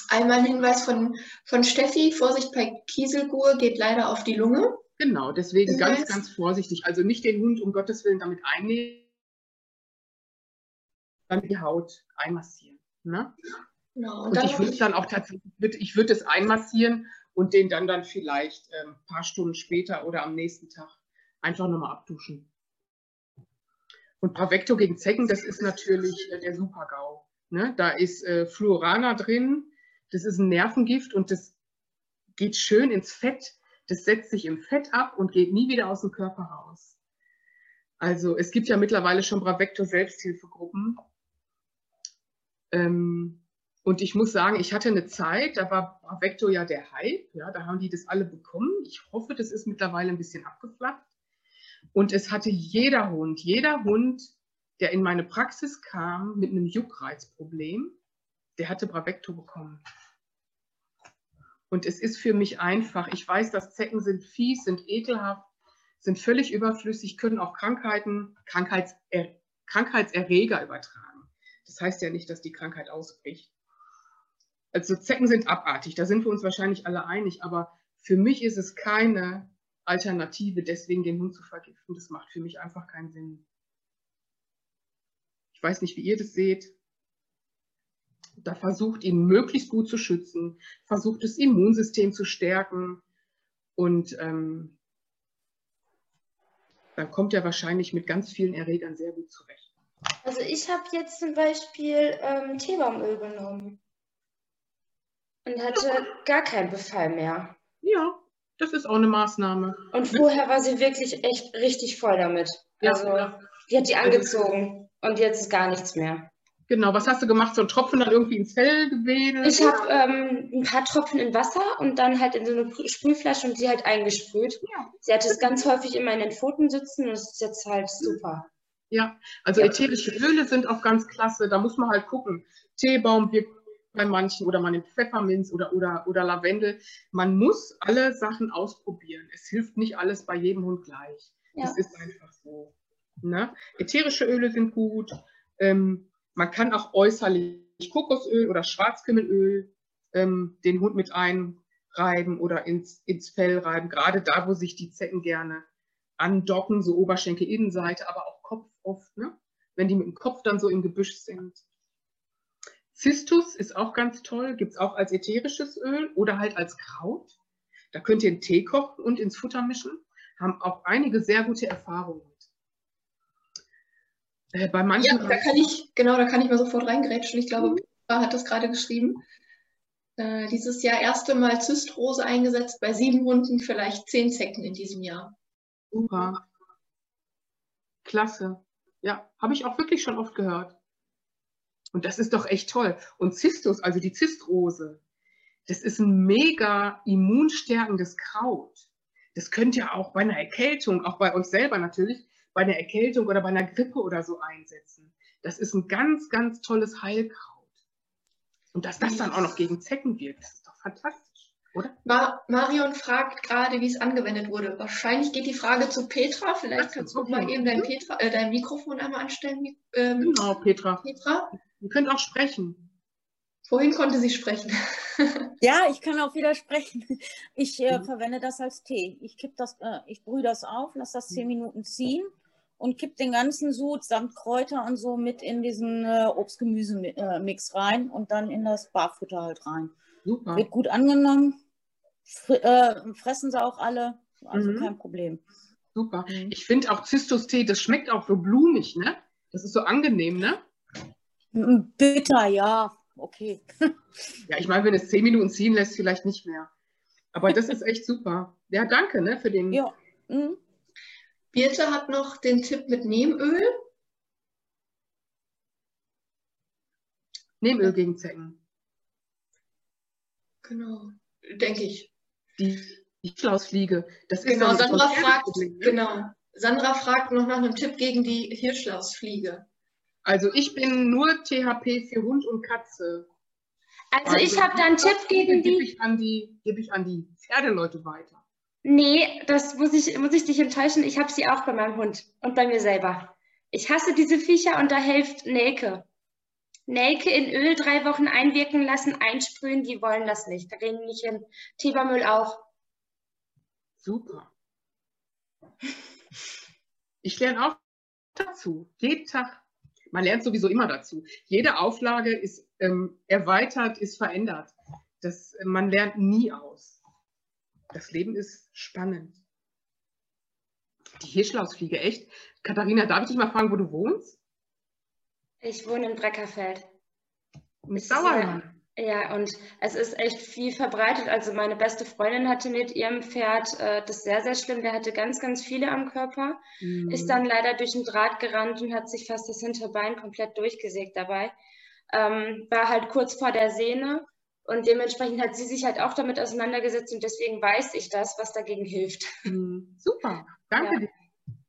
Einmal ein Hinweis von, von Steffi, Vorsicht bei Kieselgur geht leider auf die Lunge. Genau, deswegen ganz, ganz vorsichtig. Also nicht den Hund um Gottes Willen damit einnehmen, dann die Haut einmassieren. Ne? Genau. Und, und ich würde dann auch tatsächlich, ich würde es einmassieren und den dann dann vielleicht ein ähm, paar Stunden später oder am nächsten Tag einfach nochmal abduschen. Und Pravecto gegen Zecken, das ist natürlich äh, der Super-GAU. Ne? Da ist äh, Fluorana drin, das ist ein Nervengift und das geht schön ins Fett. Das setzt sich im Fett ab und geht nie wieder aus dem Körper raus. Also es gibt ja mittlerweile schon Bravecto-Selbsthilfegruppen. Ähm, und ich muss sagen, ich hatte eine Zeit, da war Vector ja der Hype, ja, da haben die das alle bekommen. Ich hoffe, das ist mittlerweile ein bisschen abgeflacht. Und es hatte jeder Hund, jeder Hund, der in meine Praxis kam mit einem Juckreizproblem, der hatte Bravecto bekommen. Und es ist für mich einfach, ich weiß, dass Zecken sind fies, sind ekelhaft, sind völlig überflüssig, können auch Krankheiten, Krankheitser Krankheitserreger übertragen. Das heißt ja nicht, dass die Krankheit ausbricht. Also Zecken sind abartig, da sind wir uns wahrscheinlich alle einig, aber für mich ist es keine Alternative, deswegen den Hund zu vergiften. Das macht für mich einfach keinen Sinn. Ich weiß nicht, wie ihr das seht. Da versucht ihn möglichst gut zu schützen, versucht das Immunsystem zu stärken und ähm, dann kommt er wahrscheinlich mit ganz vielen Erregern sehr gut zurecht. Also ich habe jetzt zum Beispiel ähm, Teebaumöl genommen und hatte gar keinen Befall mehr. Ja, das ist auch eine Maßnahme. Und vorher war sie wirklich echt richtig voll damit. Also, ja. die hat die angezogen und jetzt ist gar nichts mehr. Genau, was hast du gemacht? So ein Tropfen dann irgendwie ins Fell gewedelt? Ich habe ähm, ein paar Tropfen in Wasser und dann halt in so eine Sprühflasche und sie halt eingesprüht. Ja. Sie hatte es ganz häufig immer in den Pfoten sitzen und es ist jetzt halt super. Ja, also ja. ätherische Öle sind auch ganz klasse. Da muss man halt gucken. Teebaum wirkt bei manchen oder man nimmt Pfefferminz oder, oder, oder Lavendel. Man muss alle Sachen ausprobieren. Es hilft nicht alles bei jedem Hund gleich. Ja. Das ist einfach so. Ne? Ätherische Öle sind gut. Ähm, man kann auch äußerlich Kokosöl oder Schwarzkümmelöl ähm, den Hund mit einreiben oder ins, ins Fell reiben, gerade da, wo sich die Zecken gerne andocken, so Oberschenkel, Innenseite, aber auch Kopf oft, ne? wenn die mit dem Kopf dann so im Gebüsch sind. Cistus ist auch ganz toll, gibt es auch als ätherisches Öl oder halt als Kraut. Da könnt ihr einen Tee kochen und ins Futter mischen. Haben auch einige sehr gute Erfahrungen Äh, bei manchen ja, da kann ich, genau, da kann ich mal sofort reingrätschen. Ich glaube, mhm. hat das gerade geschrieben. Äh, dieses Jahr erste Mal Zystrose eingesetzt bei sieben Hunden, vielleicht zehn Zecken in diesem Jahr. Super. Klasse. Ja, habe ich auch wirklich schon oft gehört. Und das ist doch echt toll. Und Zistus, also die Zistrose, das ist ein mega immunstärkendes Kraut. Das könnt ihr auch bei einer Erkältung, auch bei euch selber natürlich, bei einer Erkältung oder bei einer Grippe oder so einsetzen. Das ist ein ganz, ganz tolles Heilkraut. Und dass das dann auch noch gegen Zecken wirkt, das ist doch fantastisch, oder? Mar Marion fragt gerade, wie es angewendet wurde. Wahrscheinlich geht die Frage zu Petra. Vielleicht kannst du mal eben dein, Petra, äh, dein Mikrofon einmal anstellen. Ähm, genau, Petra. Petra. Ihr könnt auch sprechen. Vorhin konnte sie sprechen. ja, ich kann auch wieder sprechen. Ich äh, mhm. verwende das als Tee. Ich kipp das, äh, ich brühe das auf, lasse das zehn Minuten ziehen und kipp den ganzen Sud samt Kräuter und so mit in diesen äh, Obst-Gemüse-Mix rein und dann in das Barfutter halt rein. Super. Wird gut angenommen. Fr äh, fressen sie auch alle, also mhm. kein Problem. Super. Mhm. Ich finde auch Zistus-Tee, das schmeckt auch so blumig, ne? Das ist so angenehm, ne? Bitter, ja, okay. ja, ich meine, wenn es zehn Minuten ziehen lässt, vielleicht nicht mehr. Aber das ist echt super. Ja, danke ne, für den. Ja. Mhm. Birte hat noch den Tipp mit Nehmöl. Nehmöl gegen Zecken. Genau, denke ich. Die Hirschlausfliege. Das ist genau, Sandra fragt, ne? genau. Sandra fragt noch nach einem Tipp gegen die Hirschlausfliege. Also ich bin nur THP für Hund und Katze. Also, also ich habe da einen Tipp gegen die. Gebe ich, an die, gebe ich an die Pferdeleute weiter. Nee, das muss ich, muss ich dich enttäuschen. Ich habe sie auch bei meinem Hund und bei mir selber. Ich hasse diese Viecher und da hilft Nelke. Nelke in Öl drei Wochen einwirken lassen, einsprühen, die wollen das nicht. Da gehen die nicht hin. Tebermüll auch. Super. Ich lerne auch dazu. Jeden Tag man lernt sowieso immer dazu. Jede Auflage ist ähm, erweitert, ist verändert. Das, man lernt nie aus. Das Leben ist spannend. Die Hirschlausfliege, echt? Katharina, darf ich dich mal fragen, wo du wohnst? Ich wohne in Breckerfeld. Mit Sauerland. Ja, und es ist echt viel verbreitet. Also meine beste Freundin hatte mit ihrem Pferd äh, das sehr, sehr schlimm. Der hatte ganz, ganz viele am Körper, mhm. ist dann leider durch ein Draht gerannt und hat sich fast das Hinterbein komplett durchgesägt dabei. Ähm, war halt kurz vor der Sehne und dementsprechend hat sie sich halt auch damit auseinandergesetzt und deswegen weiß ich das, was dagegen hilft. Mhm. Super, danke ja. dir.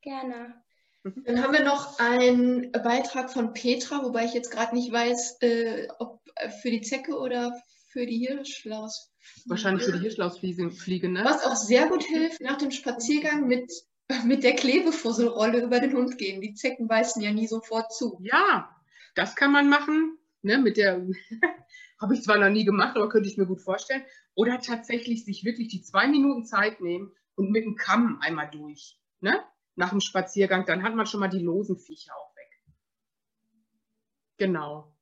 Gerne. Mhm. Dann haben wir noch einen Beitrag von Petra, wobei ich jetzt gerade nicht weiß, äh, ob für die Zecke oder für die Hirschlausfliege. Wahrscheinlich für die Hirschlausfliege, ne? Was auch sehr gut hilft, nach dem Spaziergang mit, mit der Klebefusselrolle über den Hund gehen. Die Zecken beißen ja nie sofort zu. Ja, das kann man machen. Ne, mit der habe ich zwar noch nie gemacht, aber könnte ich mir gut vorstellen. Oder tatsächlich sich wirklich die zwei Minuten Zeit nehmen und mit dem Kamm einmal durch. Ne? Nach dem Spaziergang, dann hat man schon mal die losen Viecher auch weg. Genau.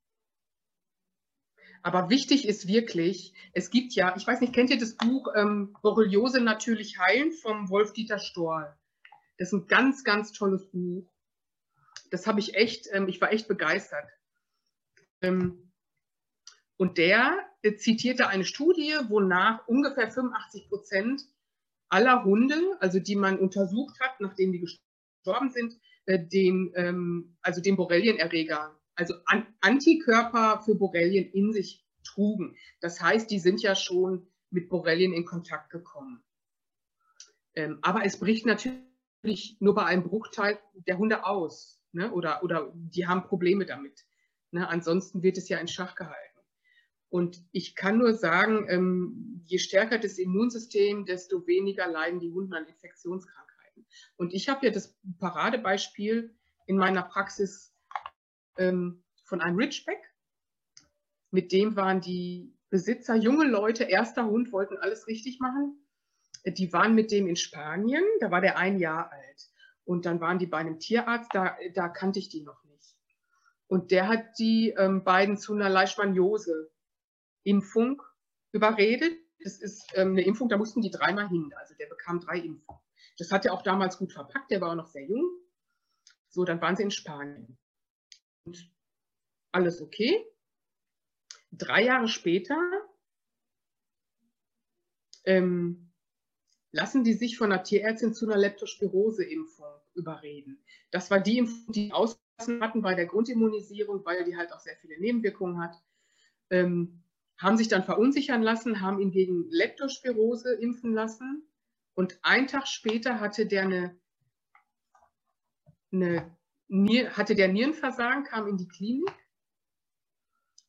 Aber wichtig ist wirklich, es gibt ja, ich weiß nicht, kennt ihr das Buch ähm, Borreliose natürlich heilen vom Wolf-Dieter Storl? Das ist ein ganz, ganz tolles Buch. Das habe ich echt, ähm, ich war echt begeistert. Ähm, und der äh, zitierte eine Studie, wonach ungefähr 85 Prozent aller Hunde, also die man untersucht hat, nachdem die gestorben sind, äh, den, ähm, also den Borrelienerreger also An Antikörper für Borrelien in sich trugen. Das heißt, die sind ja schon mit Borrelien in Kontakt gekommen. Ähm, aber es bricht natürlich nur bei einem Bruchteil der Hunde aus. Ne? Oder, oder die haben Probleme damit. Ne? Ansonsten wird es ja in Schach gehalten. Und ich kann nur sagen, ähm, je stärker das Immunsystem, desto weniger leiden die Hunde an Infektionskrankheiten. Und ich habe ja das Paradebeispiel in meiner Praxis ähm, von einem Ridgeback. Mit dem waren die Besitzer, junge Leute, erster Hund, wollten alles richtig machen. Die waren mit dem in Spanien, da war der ein Jahr alt. Und dann waren die bei einem Tierarzt, da, da kannte ich die noch nicht. Und der hat die ähm, beiden zu einer Leishmaniose-Impfung überredet. Das ist ähm, eine Impfung, da mussten die dreimal hin. Also der bekam drei Impfungen. Das hat er auch damals gut verpackt, der war auch noch sehr jung. So, dann waren sie in Spanien. Und alles okay. Drei Jahre später ähm, lassen die sich von einer Tierärztin zu einer Leptospirose-Impfung überreden. Das war die Impfung, die ausgelassen hatten bei der Grundimmunisierung, weil die halt auch sehr viele Nebenwirkungen hat. Ähm, haben sich dann verunsichern lassen, haben ihn gegen Leptospirose impfen lassen und einen Tag später hatte der eine, eine hatte der Nierenversagen, kam in die Klinik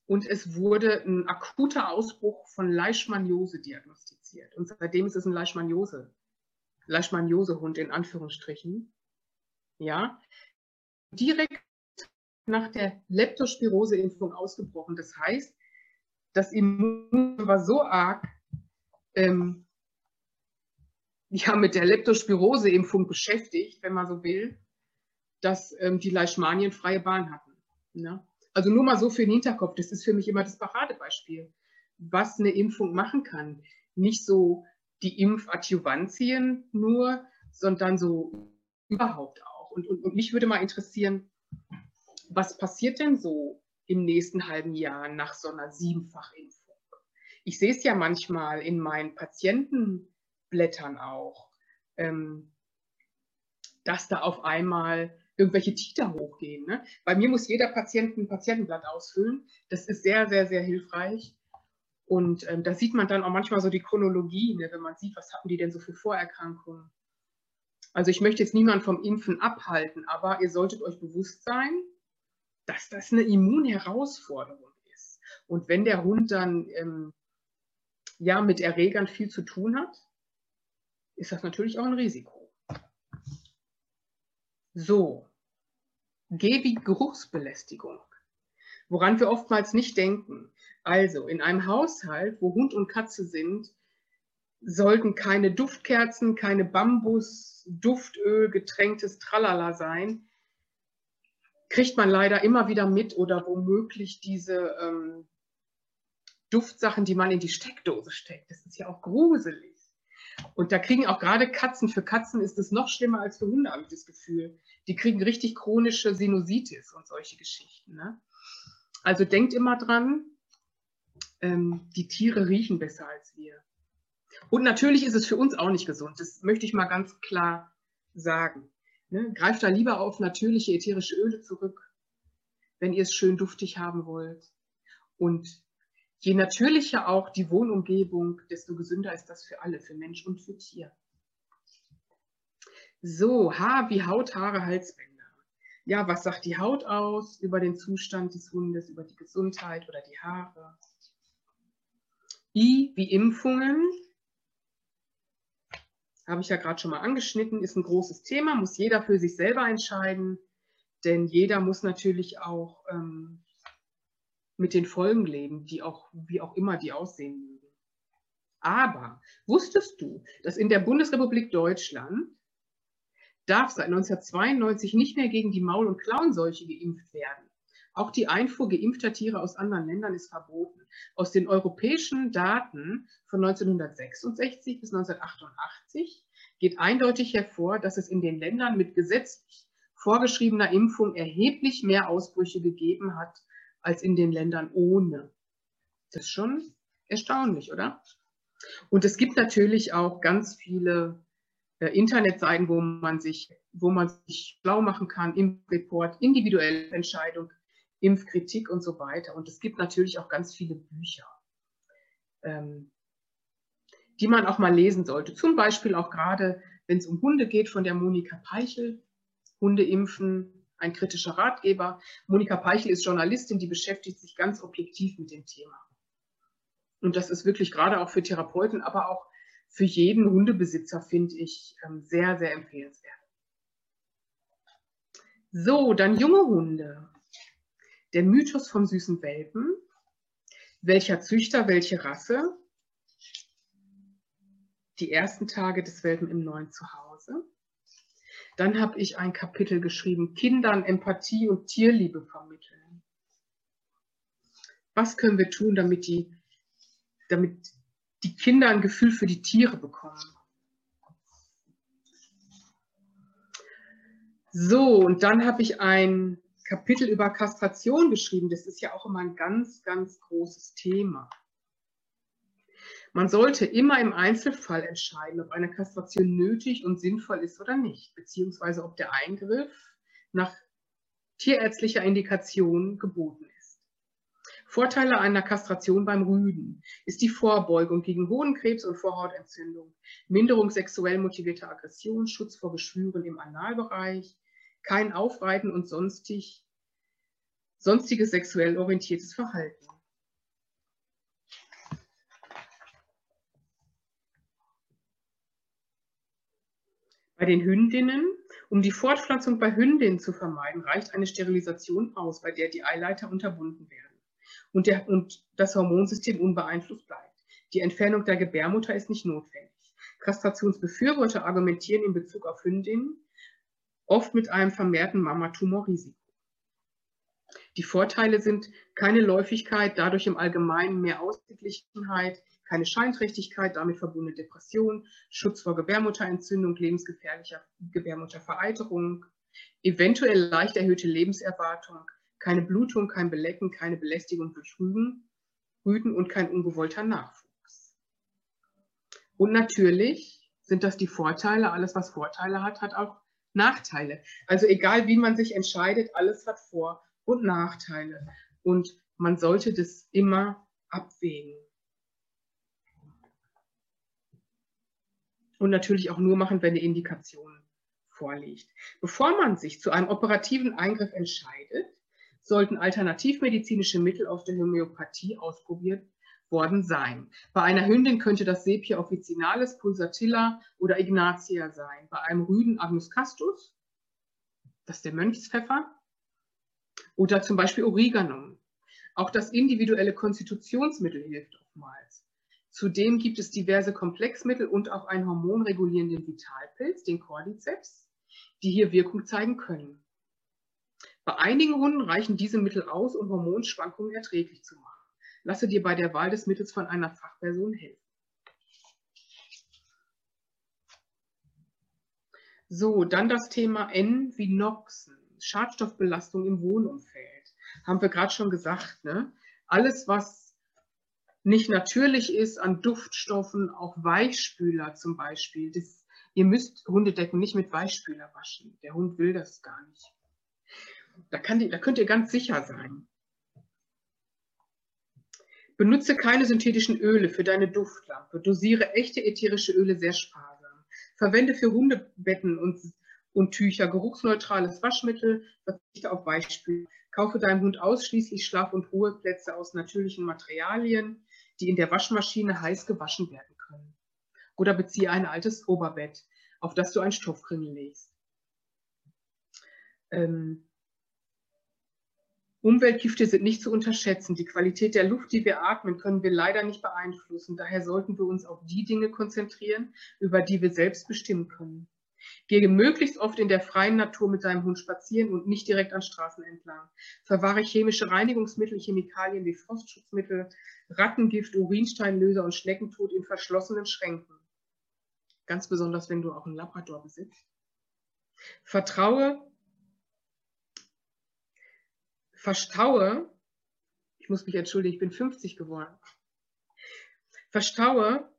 und es wurde ein akuter Ausbruch von Leishmaniose diagnostiziert. Und seitdem ist es ein Leishmaniose, Leishmaniose-Hund in Anführungsstrichen. Ja, direkt nach der Leptospirose-Impfung ausgebrochen. Das heißt, das Immun war so arg, ähm, ja, mit der Leptospirose-Impfung beschäftigt, wenn man so will, dass ähm, die Leishmanien freie Bahn hatten. Ne? Also nur mal so für den Hinterkopf, das ist für mich immer das Paradebeispiel, was eine Impfung machen kann. Nicht so die Impfadjuvantien nur, sondern so überhaupt auch. Und, und, und mich würde mal interessieren, was passiert denn so im nächsten halben Jahr nach so einer Siebenfachimpfung? Ich sehe es ja manchmal in meinen Patientenblättern auch, ähm, dass da auf einmal irgendwelche Titer hochgehen. Ne? Bei mir muss jeder Patient ein Patientenblatt ausfüllen. Das ist sehr, sehr, sehr hilfreich. Und ähm, da sieht man dann auch manchmal so die Chronologie, ne, wenn man sieht, was hatten die denn so für Vorerkrankungen. Also ich möchte jetzt niemanden vom Impfen abhalten, aber ihr solltet euch bewusst sein, dass das eine Immunherausforderung ist. Und wenn der Hund dann ähm, ja mit Erregern viel zu tun hat, ist das natürlich auch ein Risiko. So, Geruchsbelästigung, woran wir oftmals nicht denken. Also in einem Haushalt, wo Hund und Katze sind, sollten keine Duftkerzen, keine Bambus, Duftöl, getränktes Tralala sein. Kriegt man leider immer wieder mit oder womöglich diese ähm, Duftsachen, die man in die Steckdose steckt. Das ist ja auch gruselig. Und da kriegen auch gerade Katzen, für Katzen ist es noch schlimmer als für Hunde, habe ich das Gefühl. Die kriegen richtig chronische Sinusitis und solche Geschichten. Ne? Also denkt immer dran, ähm, die Tiere riechen besser als wir. Und natürlich ist es für uns auch nicht gesund. Das möchte ich mal ganz klar sagen. Ne? Greift da lieber auf natürliche ätherische Öle zurück, wenn ihr es schön duftig haben wollt. Und Je natürlicher auch die Wohnumgebung, desto gesünder ist das für alle, für Mensch und für Tier. So, Haar wie Haut, Haare, Halsbänder. Ja, was sagt die Haut aus über den Zustand des Hundes, über die Gesundheit oder die Haare? I wie Impfungen. Habe ich ja gerade schon mal angeschnitten, ist ein großes Thema, muss jeder für sich selber entscheiden, denn jeder muss natürlich auch ähm, mit den Folgen leben, die auch, wie auch immer die aussehen mögen. Aber wusstest du, dass in der Bundesrepublik Deutschland darf seit 1992 nicht mehr gegen die Maul- und Klauenseuche geimpft werden? Auch die Einfuhr geimpfter Tiere aus anderen Ländern ist verboten. Aus den europäischen Daten von 1966 bis 1988 geht eindeutig hervor, dass es in den Ländern mit gesetzlich vorgeschriebener Impfung erheblich mehr Ausbrüche gegeben hat als in den Ländern ohne. Das ist schon erstaunlich, oder? Und es gibt natürlich auch ganz viele äh, Internetseiten, wo man sich, wo man sich schlau machen kann, Impfreport, individuelle Entscheidung, Impfkritik und so weiter. Und es gibt natürlich auch ganz viele Bücher, ähm, die man auch mal lesen sollte. Zum Beispiel auch gerade, wenn es um Hunde geht, von der Monika Peichel, Hunde impfen, ein kritischer Ratgeber. Monika Peichel ist Journalistin, die beschäftigt sich ganz objektiv mit dem Thema. Und das ist wirklich gerade auch für Therapeuten, aber auch für jeden Hundebesitzer, finde ich, ähm, sehr, sehr empfehlenswert. So, dann junge Hunde. Der Mythos vom süßen Welpen. welcher Züchter, welche Rasse, die ersten Tage des Welpen im neuen Zuhause. Dann habe ich ein Kapitel geschrieben, Kindern Empathie und Tierliebe vermitteln. Was können wir tun, damit die, damit die Kinder ein Gefühl für die Tiere bekommen? So, und dann habe ich ein Kapitel über Kastration geschrieben. Das ist ja auch immer ein ganz, ganz großes Thema. Man sollte immer im Einzelfall entscheiden, ob eine Kastration nötig und sinnvoll ist oder nicht, beziehungsweise ob der Eingriff nach tierärztlicher Indikation geboten ist. Vorteile einer Kastration beim Rüden ist die Vorbeugung gegen Hodenkrebs und Vorhautentzündung, Minderung sexuell motivierter Aggression, Schutz vor Geschwüren im Analbereich, kein Aufreiten und sonstig, sonstiges sexuell orientiertes Verhalten. Bei den Hündinnen, um die Fortpflanzung bei Hündinnen zu vermeiden, reicht eine Sterilisation aus, bei der die Eileiter unterbunden werden und, der, und das Hormonsystem unbeeinflusst bleibt. Die Entfernung der Gebärmutter ist nicht notwendig. Kastrationsbefürworter argumentieren in Bezug auf Hündinnen oft mit einem vermehrten Mammatumorrisiko. Die Vorteile sind keine Läufigkeit, dadurch im Allgemeinen mehr Ausgeglichenheit, keine Scheinträchtigkeit, damit verbundene Depression, Schutz vor Gebärmutterentzündung, lebensgefährlicher Gebärmuttervereiterung, eventuell leicht erhöhte Lebenserwartung, keine Blutung, kein Belecken, keine Belästigung durch Rüden, Rüden und kein ungewollter Nachwuchs. Und natürlich sind das die Vorteile. Alles, was Vorteile hat, hat auch Nachteile. Also egal, wie man sich entscheidet, alles hat Vor- und Nachteile. Und man sollte das immer abwägen. Und natürlich auch nur machen, wenn eine Indikation vorliegt. Bevor man sich zu einem operativen Eingriff entscheidet, sollten alternativmedizinische Mittel aus der Homöopathie ausprobiert worden sein. Bei einer Hündin könnte das Sepia officinalis, Pulsatilla oder Ignatia sein. Bei einem Rüden Agnus castus, das ist der Mönchspfeffer, oder zum Beispiel Oreganum. Auch das individuelle Konstitutionsmittel hilft oftmals. Zudem gibt es diverse Komplexmittel und auch einen hormonregulierenden Vitalpilz, den Cordyceps, die hier Wirkung zeigen können. Bei einigen Hunden reichen diese Mittel aus, um Hormonschwankungen erträglich zu machen. Lasse dir bei der Wahl des Mittels von einer Fachperson helfen. So, dann das Thema N wie Noxen, Schadstoffbelastung im Wohnumfeld. Haben wir gerade schon gesagt, ne? Alles, was nicht natürlich ist an Duftstoffen, auch Weichspüler zum Beispiel. Das, ihr müsst Hundedecken nicht mit Weichspüler waschen. Der Hund will das gar nicht. Da, die, da könnt ihr ganz sicher sein. Benutze keine synthetischen Öle für deine Duftlampe. Dosiere echte ätherische Öle sehr sparsam. Verwende für Hundebetten und, und Tücher geruchsneutrales Waschmittel. Verzichte auf Weichspüler. Kaufe deinem Hund ausschließlich Schlaf- und Ruheplätze aus natürlichen Materialien die in der Waschmaschine heiß gewaschen werden können. Oder beziehe ein altes Oberbett, auf das du ein Stoffkringel legst. Ähm, Umweltgifte sind nicht zu unterschätzen. Die Qualität der Luft, die wir atmen, können wir leider nicht beeinflussen. Daher sollten wir uns auf die Dinge konzentrieren, über die wir selbst bestimmen können. Gehe möglichst oft in der freien Natur mit deinem Hund spazieren und nicht direkt an Straßen entlang. Verwahre chemische Reinigungsmittel, Chemikalien wie Frostschutzmittel, Rattengift, Urinsteinlöser und Schneckentod in verschlossenen Schränken. Ganz besonders, wenn du auch einen Labrador besitzt. Vertraue, verstaue, ich muss mich entschuldigen, ich bin 50 geworden. Verstaue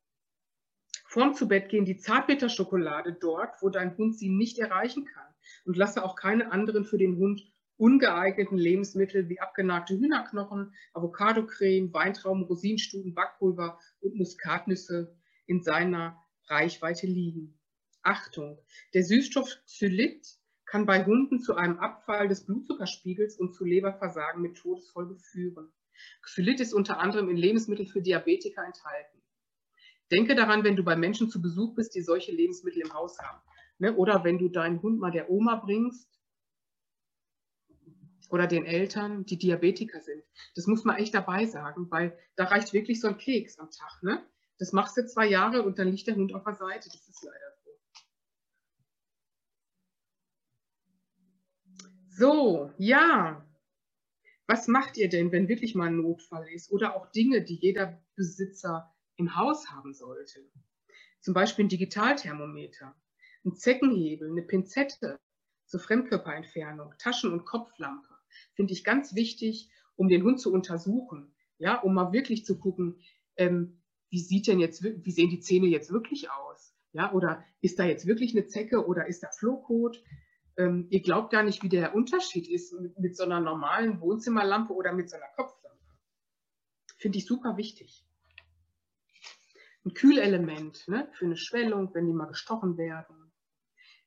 vorm zu Bett gehen die Zartbitterschokolade dort, wo dein Hund sie nicht erreichen kann. Und lasse auch keine anderen für den Hund ungeeigneten Lebensmittel wie abgenagte Hühnerknochen, Avocadocreme, Weintrauben, Rosinstuden, Backpulver und Muskatnüsse in seiner Reichweite liegen. Achtung, der Süßstoff Xylit kann bei Hunden zu einem Abfall des Blutzuckerspiegels und zu Leberversagen mit Todesfolge führen. Xylit ist unter anderem in Lebensmitteln für Diabetiker enthalten. Denke daran, wenn du bei Menschen zu Besuch bist, die solche Lebensmittel im Haus haben. Ne? Oder wenn du deinen Hund mal der Oma bringst, oder den Eltern, die Diabetiker sind. Das muss man echt dabei sagen, weil da reicht wirklich so ein Keks am Tag. Ne? Das machst du zwei Jahre und dann liegt der Hund auf der Seite. Das ist leider so. So, ja. Was macht ihr denn, wenn wirklich mal ein Notfall ist oder auch Dinge, die jeder Besitzer im Haus haben sollte? Zum Beispiel ein Digitalthermometer, ein Zeckenhebel, eine Pinzette zur Fremdkörperentfernung, Taschen- und Kopflampe finde ich ganz wichtig, um den Hund zu untersuchen. Ja, um mal wirklich zu gucken, ähm, wie sieht denn jetzt, wie sehen die Zähne jetzt wirklich aus? Ja, oder ist da jetzt wirklich eine Zecke oder ist da Flohkot? Ähm, ihr glaubt gar nicht, wie der Unterschied ist mit, mit so einer normalen Wohnzimmerlampe oder mit so einer Kopflampe. Finde ich super wichtig. Ein Kühlelement ne, für eine Schwellung, wenn die mal gestochen werden.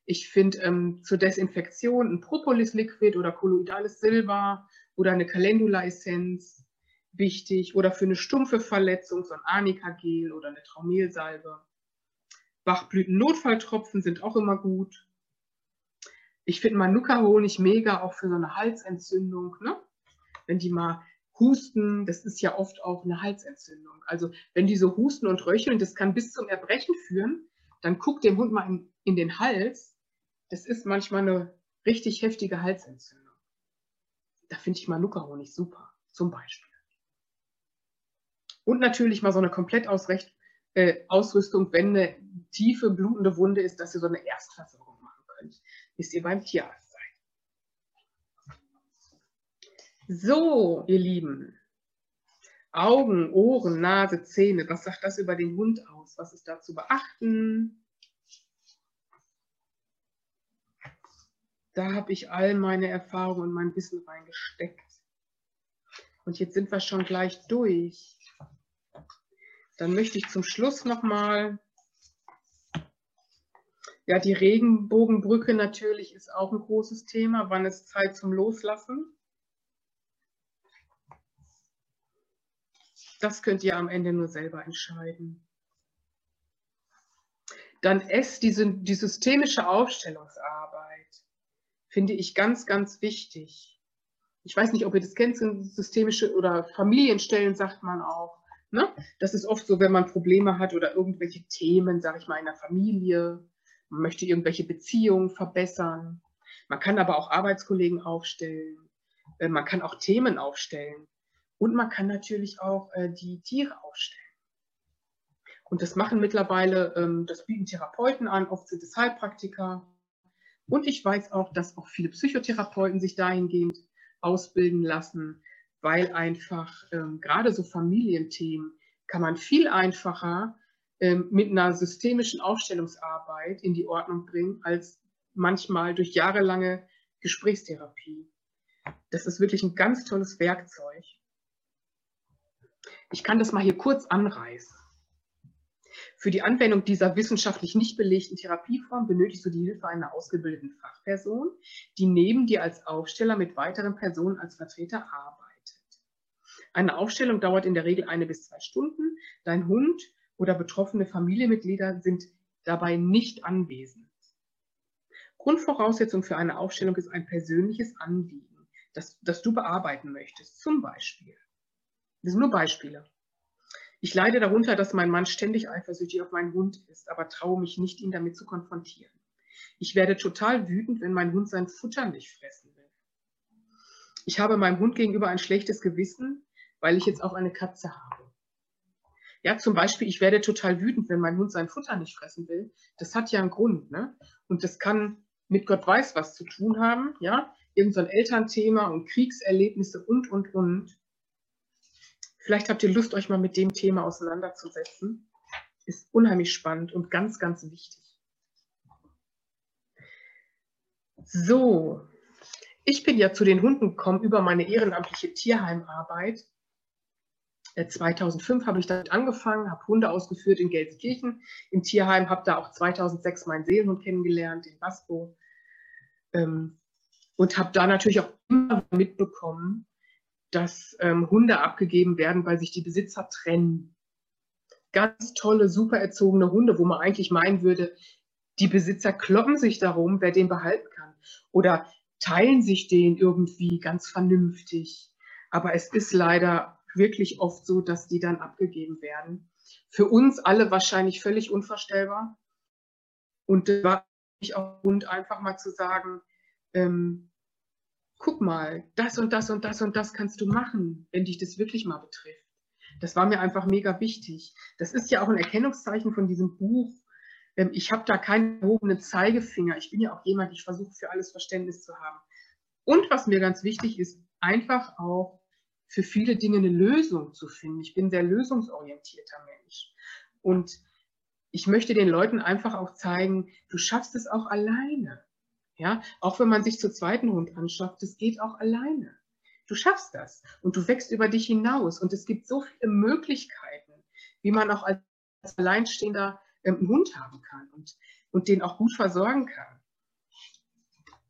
Ich finde ähm, zur Desinfektion ein Propolis-Liquid oder kolloidales Silber oder eine Calendula-Essenz wichtig oder für eine stumpfe Verletzung so ein Arnika-Gel oder eine Traumelsalbe. Bachblüten-Notfalltropfen sind auch immer gut. Ich finde Manuka-Honig mega, auch für so eine Halsentzündung. Ne? Wenn die mal husten, das ist ja oft auch eine Halsentzündung. Also wenn die so husten und röcheln, das kann bis zum Erbrechen führen, dann guckt dem Hund mal in, in den Hals das ist manchmal eine richtig heftige Halsentzündung. Da finde ich Manuka-Honig super, zum Beispiel. Und natürlich mal so eine Komplettausrüstung, äh, wenn eine tiefe, blutende Wunde ist, dass ihr so eine Erstversorgung machen könnt, bis ihr beim Tierarzt seid. So, ihr Lieben. Augen, Ohren, Nase, Zähne. Was sagt das über den Hund aus? Was ist da zu beachten? da habe ich all meine Erfahrungen und mein Wissen reingesteckt. Und jetzt sind wir schon gleich durch. Dann möchte ich zum Schluss nochmal, ja, die Regenbogenbrücke natürlich ist auch ein großes Thema. Wann ist Zeit zum Loslassen? Das könnt ihr am Ende nur selber entscheiden. Dann S, die, die systemische Aufstellungsarbeit finde ich ganz, ganz wichtig. Ich weiß nicht, ob ihr das kennt, systemische oder Familienstellen sagt man auch. Ne? Das ist oft so, wenn man Probleme hat oder irgendwelche Themen, sage ich mal, in der Familie. Man möchte irgendwelche Beziehungen verbessern. Man kann aber auch Arbeitskollegen aufstellen. Äh, man kann auch Themen aufstellen. Und man kann natürlich auch äh, die Tiere aufstellen. Und das machen mittlerweile, ähm, das bieten Therapeuten an, oft sind es Heilpraktiker. Und ich weiß auch, dass auch viele Psychotherapeuten sich dahingehend ausbilden lassen, weil einfach ähm, gerade so Familienthemen kann man viel einfacher ähm, mit einer systemischen Aufstellungsarbeit in die Ordnung bringen, als manchmal durch jahrelange Gesprächstherapie. Das ist wirklich ein ganz tolles Werkzeug. Ich kann das mal hier kurz anreißen. Für die Anwendung dieser wissenschaftlich nicht belegten Therapieform benötigst du die Hilfe einer ausgebildeten Fachperson, die neben dir als Aufsteller mit weiteren Personen als Vertreter arbeitet. Eine Aufstellung dauert in der Regel eine bis zwei Stunden. Dein Hund oder betroffene Familienmitglieder sind dabei nicht anwesend. Grundvoraussetzung für eine Aufstellung ist ein persönliches Anliegen, das, das du bearbeiten möchtest. Zum Beispiel. Das sind nur Beispiele. Ich leide darunter, dass mein Mann ständig eifersüchtig auf meinen Hund ist, aber traue mich nicht, ihn damit zu konfrontieren. Ich werde total wütend, wenn mein Hund sein Futter nicht fressen will. Ich habe meinem Hund gegenüber ein schlechtes Gewissen, weil ich jetzt auch eine Katze habe. Ja, zum Beispiel, ich werde total wütend, wenn mein Hund sein Futter nicht fressen will. Das hat ja einen Grund, ne? Und das kann mit Gott weiß was zu tun haben, ja? Irgend so ein Elternthema und Kriegserlebnisse und, und, und. Vielleicht habt ihr Lust, euch mal mit dem Thema auseinanderzusetzen. Ist unheimlich spannend und ganz, ganz wichtig. So, ich bin ja zu den Hunden gekommen über meine ehrenamtliche Tierheimarbeit. 2005 äh, habe ich damit angefangen, habe Hunde ausgeführt in Gelsenkirchen im Tierheim, habe da auch 2006 meinen Seelenhund kennengelernt, den Basco. Ähm, und habe da natürlich auch immer mitbekommen, dass ähm, Hunde abgegeben werden, weil sich die Besitzer trennen. Ganz tolle, super erzogene Hunde, wo man eigentlich meinen würde, die Besitzer kloppen sich darum, wer den behalten kann. Oder teilen sich den irgendwie ganz vernünftig. Aber es ist leider wirklich oft so, dass die dann abgegeben werden. Für uns alle wahrscheinlich völlig unvorstellbar. Und da war ich auch Grund, einfach mal zu sagen, ähm, guck mal, das und das und das und das kannst du machen, wenn dich das wirklich mal betrifft. Das war mir einfach mega wichtig. Das ist ja auch ein Erkennungszeichen von diesem Buch. Ähm, ich habe da keinen erhobenen Zeigefinger. Ich bin ja auch jemand, ich versuche für alles Verständnis zu haben. Und was mir ganz wichtig ist, einfach auch für viele Dinge eine Lösung zu finden. Ich bin sehr lösungsorientierter Mensch. Und ich möchte den Leuten einfach auch zeigen, du schaffst es auch alleine. Ja, auch wenn man sich zu zweiten Hund anschafft, das geht auch alleine. Du schaffst das und du wächst über dich hinaus und es gibt so viele Möglichkeiten, wie man auch als Alleinstehender ähm, einen Hund haben kann und, und den auch gut versorgen kann.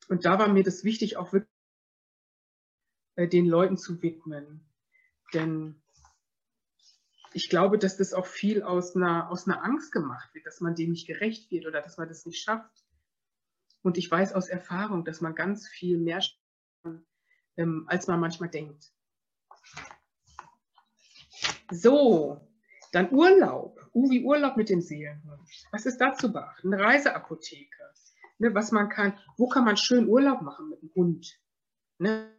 Und da war mir das wichtig, auch wirklich äh, den Leuten zu widmen. Denn ich glaube, dass das auch viel aus einer, aus einer Angst gemacht wird, dass man dem nicht gerecht wird oder dass man das nicht schafft. Und ich weiß aus Erfahrung, dass man ganz viel mehr schafft, ähm, als man manchmal denkt. So, dann Urlaub. Uh, wie Urlaub mit dem Seelenhund. Was ist da zu beachten? Eine Reiseapotheke. Ne, was man kann, wo kann man schön Urlaub machen mit dem Hund? Ne?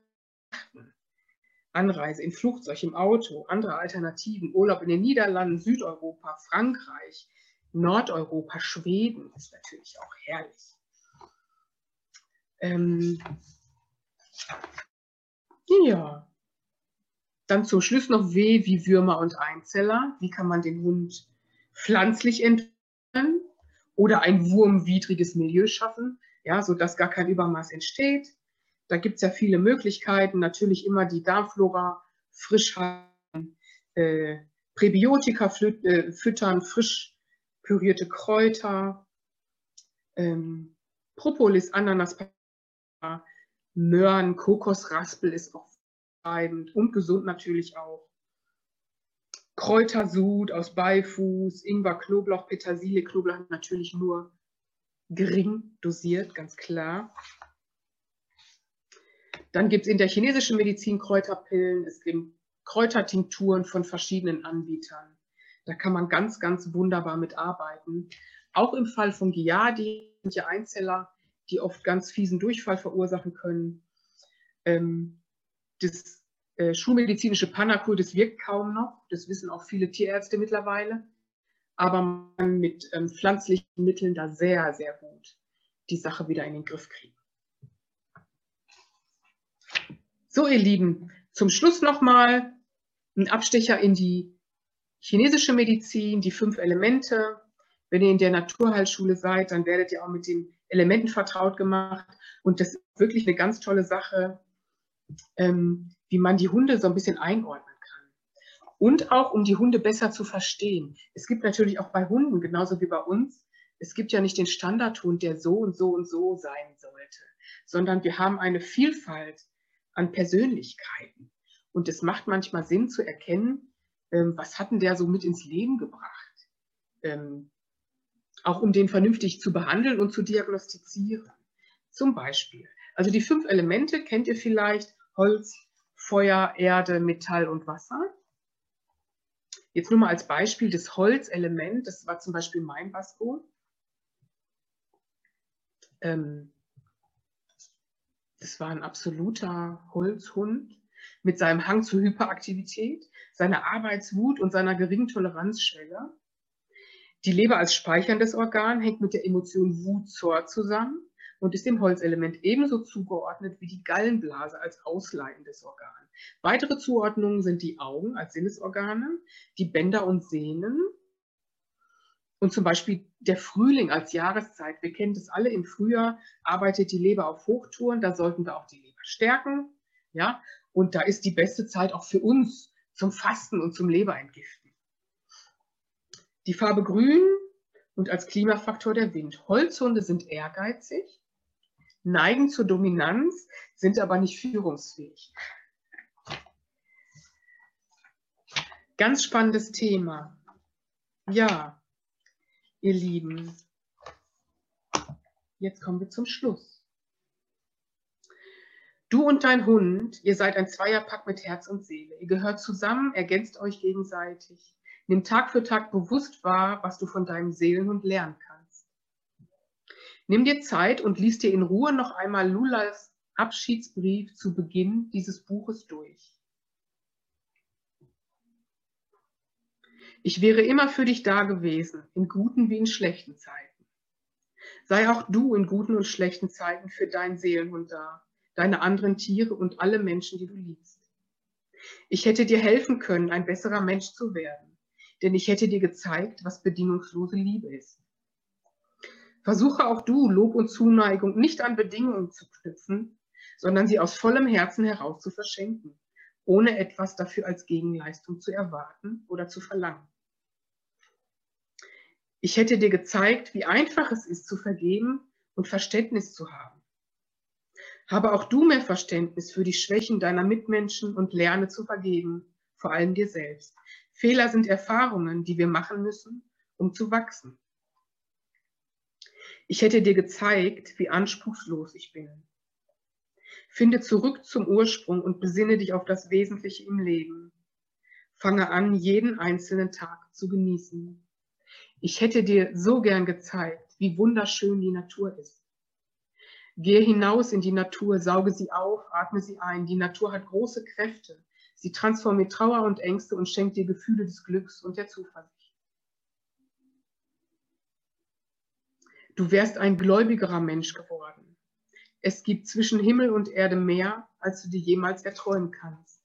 Anreise in Flugzeug, im Auto, andere Alternativen, Urlaub in den Niederlanden, Südeuropa, Frankreich, Nordeuropa, Schweden ist natürlich auch herrlich. Ähm, ja, dann zum Schluss noch W wie Würmer und Einzeller. Wie kann man den Hund pflanzlich entwickeln oder ein wurmwidriges Milieu schaffen, ja, sodass gar kein Übermaß entsteht. Da gibt es ja viele Möglichkeiten. Natürlich immer die Darmflora frisch halten, äh, Präbiotika äh, füttern, frisch pürierte Kräuter, ähm, Propolis, Ananas, Möhren, Kokosraspel ist auch treibend und gesund natürlich auch. Kräutersud aus Beifuß, Ingwer, Knoblauch, Petersilie, Knoblauch natürlich nur gering dosiert, ganz klar. Dann gibt es in der chinesischen Medizin Kräuterpillen, es gibt Kräutertinkturen von verschiedenen Anbietern. Da kann man ganz, ganz wunderbar mitarbeiten. Auch im Fall von Giardi sind ja Einzeller, die oft ganz fiesen Durchfall verursachen können. Ähm, das äh, schulmedizinische Panacur, das wirkt kaum noch. Das wissen auch viele Tierärzte mittlerweile. Aber man mit ähm, pflanzlichen Mitteln da sehr, sehr gut die Sache wieder in den Griff kriegen. So, ihr Lieben, zum Schluss nochmal ein Abstecher in die chinesische Medizin, die fünf Elemente. Wenn ihr in der Naturheilschule seid, dann werdet ihr auch mit den Elementen vertraut gemacht. Und das ist wirklich eine ganz tolle Sache, ähm, wie man die Hunde so ein bisschen einordnen kann. Und auch, um die Hunde besser zu verstehen. Es gibt natürlich auch bei Hunden, genauso wie bei uns, es gibt ja nicht den Standardhund, der so und so und so sein sollte, sondern wir haben eine Vielfalt an Persönlichkeiten. Und es macht manchmal Sinn zu erkennen, ähm, was hat denn der so mit ins Leben gebracht? Ähm, auch um den vernünftig zu behandeln und zu diagnostizieren. Zum Beispiel, also die fünf Elemente kennt ihr vielleicht, Holz, Feuer, Erde, Metall und Wasser. Jetzt nur mal als Beispiel das Holzelement, das war zum Beispiel mein Basko. Ähm, das war ein absoluter Holzhund mit seinem Hang zur Hyperaktivität, seiner Arbeitswut und seiner geringen Toleranzschwelle. Die Leber als speicherndes Organ hängt mit der Emotion Wut, Zorn zusammen und ist dem Holzelement ebenso zugeordnet wie die Gallenblase als ausleitendes Organ. Weitere Zuordnungen sind die Augen als Sinnesorgane, die Bänder und Sehnen und zum Beispiel der Frühling als Jahreszeit. Wir kennen das alle, im Frühjahr arbeitet die Leber auf Hochtouren, da sollten wir auch die Leber stärken. Ja? Und da ist die beste Zeit auch für uns zum Fasten und zum Leberentgiften. Die Farbe Grün und als Klimafaktor der Wind. Holzhunde sind ehrgeizig, neigen zur Dominanz, sind aber nicht führungsfähig. Ganz spannendes Thema. Ja, ihr Lieben, jetzt kommen wir zum Schluss. Du und dein Hund, ihr seid ein Zweierpack mit Herz und Seele. Ihr gehört zusammen, ergänzt euch gegenseitig. Nimm Tag für Tag bewusst wahr, was du von deinem Seelenhund lernen kannst. Nimm dir Zeit und lies dir in Ruhe noch einmal Lulas Abschiedsbrief zu Beginn dieses Buches durch. Ich wäre immer für dich da gewesen, in guten wie in schlechten Zeiten. Sei auch du in guten und schlechten Zeiten für deinen Seelenhund da, deine anderen Tiere und alle Menschen, die du liebst. Ich hätte dir helfen können, ein besserer Mensch zu werden, denn ich hätte dir gezeigt, was bedingungslose Liebe ist. Versuche auch du, Lob und Zuneigung nicht an Bedingungen zu knüpfen, sondern sie aus vollem Herzen heraus zu verschenken, ohne etwas dafür als Gegenleistung zu erwarten oder zu verlangen. Ich hätte dir gezeigt, wie einfach es ist zu vergeben und Verständnis zu haben. Habe auch du mehr Verständnis für die Schwächen deiner Mitmenschen und lerne zu vergeben, vor allem dir selbst. Fehler sind Erfahrungen, die wir machen müssen, um zu wachsen. Ich hätte dir gezeigt, wie anspruchslos ich bin. Finde zurück zum Ursprung und besinne dich auf das Wesentliche im Leben. Fange an, jeden einzelnen Tag zu genießen. Ich hätte dir so gern gezeigt, wie wunderschön die Natur ist. Gehe hinaus in die Natur, sauge sie auf, atme sie ein. Die Natur hat große Kräfte. Sie transformiert Trauer und Ängste und schenkt dir Gefühle des Glücks und der Zuversicht. Du wärst ein gläubigerer Mensch geworden. Es gibt zwischen Himmel und Erde mehr, als du dir jemals erträumen kannst.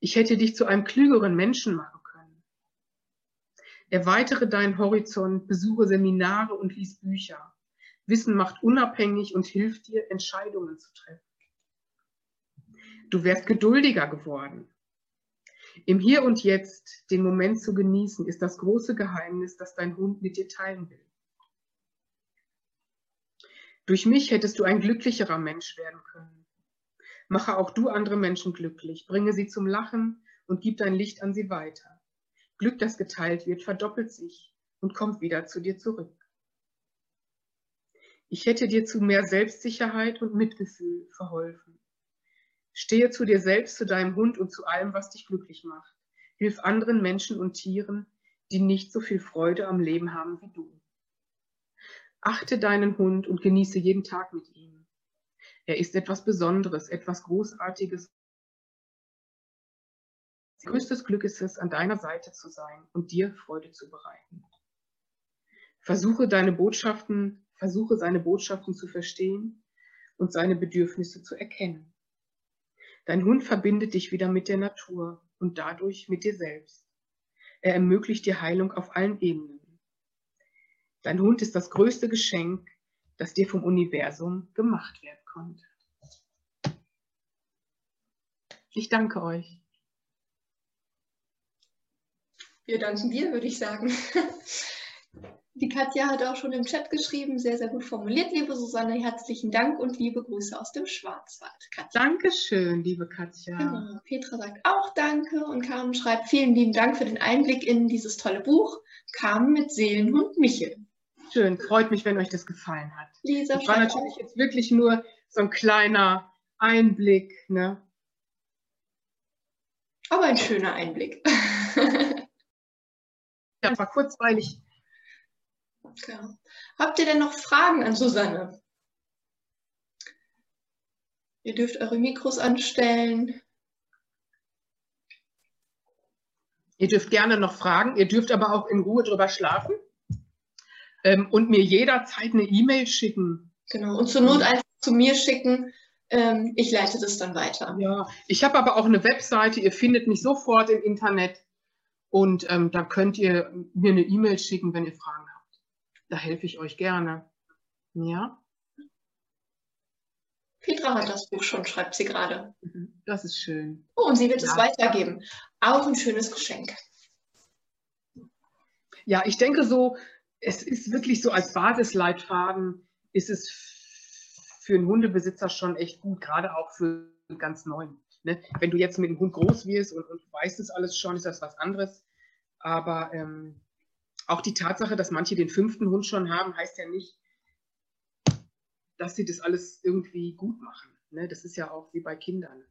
Ich hätte dich zu einem klügeren Menschen machen Erweitere deinen Horizont, besuche Seminare und lies Bücher. Wissen macht unabhängig und hilft dir, Entscheidungen zu treffen. Du wärst geduldiger geworden. Im Hier und Jetzt den Moment zu genießen, ist das große Geheimnis, das dein Hund mit dir teilen will. Durch mich hättest du ein glücklicherer Mensch werden können. Mache auch du andere Menschen glücklich, bringe sie zum Lachen und gib dein Licht an sie weiter. Glück, das geteilt wird, verdoppelt sich und kommt wieder zu dir zurück. Ich hätte dir zu mehr Selbstsicherheit und Mitgefühl verholfen. Stehe zu dir selbst, zu deinem Hund und zu allem, was dich glücklich macht. Hilf anderen Menschen und Tieren, die nicht so viel Freude am Leben haben wie du. Achte deinen Hund und genieße jeden Tag mit ihm. Er ist etwas Besonderes, etwas Großartiges Größtes Glück ist es, an deiner Seite zu sein und dir Freude zu bereiten. Versuche deine Botschaften, versuche seine Botschaften zu verstehen und seine Bedürfnisse zu erkennen. Dein Hund verbindet dich wieder mit der Natur und dadurch mit dir selbst. Er ermöglicht dir Heilung auf allen Ebenen. Dein Hund ist das größte Geschenk, das dir vom Universum gemacht werden konnte. Ich danke euch. Wir danken dir, würde ich sagen. Die Katja hat auch schon im Chat geschrieben, sehr, sehr gut formuliert, liebe Susanne. Herzlichen Dank und liebe Grüße aus dem Schwarzwald. Katja. Dankeschön, liebe Katja. Genau. Petra sagt auch Danke und Carmen schreibt vielen lieben Dank für den Einblick in dieses tolle Buch. Carmen mit Seelenhund Michel. Schön, freut mich, wenn euch das gefallen hat. Lisa das war natürlich auch. jetzt wirklich nur so ein kleiner Einblick. Ne? Aber ein schöner Einblick. Ja, war kurzweilig. Ja. Habt ihr denn noch Fragen an Susanne? Ihr dürft eure Mikros anstellen. Ihr dürft gerne noch fragen. Ihr dürft aber auch in Ruhe drüber schlafen ähm, und mir jederzeit eine E-Mail schicken. Genau, und zur Not einfach zu mir schicken. Ähm, ich leite das dann weiter. Ja, ich habe aber auch eine Webseite. Ihr findet mich sofort im Internet. Und ähm, da könnt ihr mir eine E-Mail schicken, wenn ihr Fragen habt. Da helfe ich euch gerne. Ja? Petra hat das Buch schon, schreibt sie gerade. Mhm, das ist schön. Oh, und sie wird ja. es weitergeben. Auch ein schönes Geschenk. Ja, ich denke so, es ist wirklich so als Basisleitfaden, ist es für einen Hundebesitzer schon echt gut, gerade auch für ganz neuen. Ne? Wenn du jetzt mit dem Hund groß wirst und, und weißt es alles schon, ist das was anderes. Aber ähm, auch die Tatsache, dass manche den fünften Hund schon haben, heißt ja nicht, dass sie das alles irgendwie gut machen. Ne? Das ist ja auch wie bei Kindern.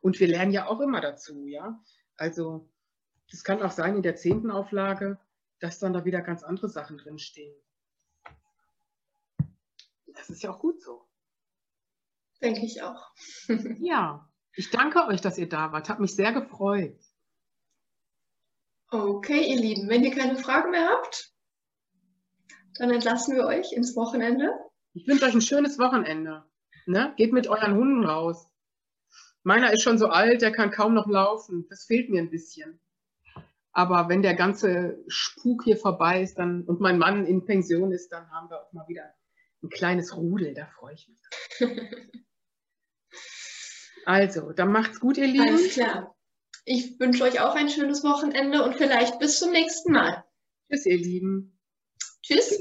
Und wir lernen ja auch immer dazu, ja. Also das kann auch sein in der zehnten Auflage, dass dann da wieder ganz andere Sachen drinstehen. Das ist ja auch gut so. Denke ich auch. ja, ich danke euch, dass ihr da wart. Hat mich sehr gefreut. Okay, ihr Lieben, wenn ihr keine Fragen mehr habt, dann entlassen wir euch ins Wochenende. Ich wünsche euch ein schönes Wochenende. Ne? Geht mit euren Hunden raus. Meiner ist schon so alt, der kann kaum noch laufen. Das fehlt mir ein bisschen. Aber wenn der ganze Spuk hier vorbei ist dann, und mein Mann in Pension ist, dann haben wir auch mal wieder ein kleines Rudel. Da freue ich mich. also, dann macht's gut, ihr Lieben. Alles klar. Ich wünsche euch auch ein schönes Wochenende und vielleicht bis zum nächsten Mal. Tschüss, ihr Lieben. Tschüss.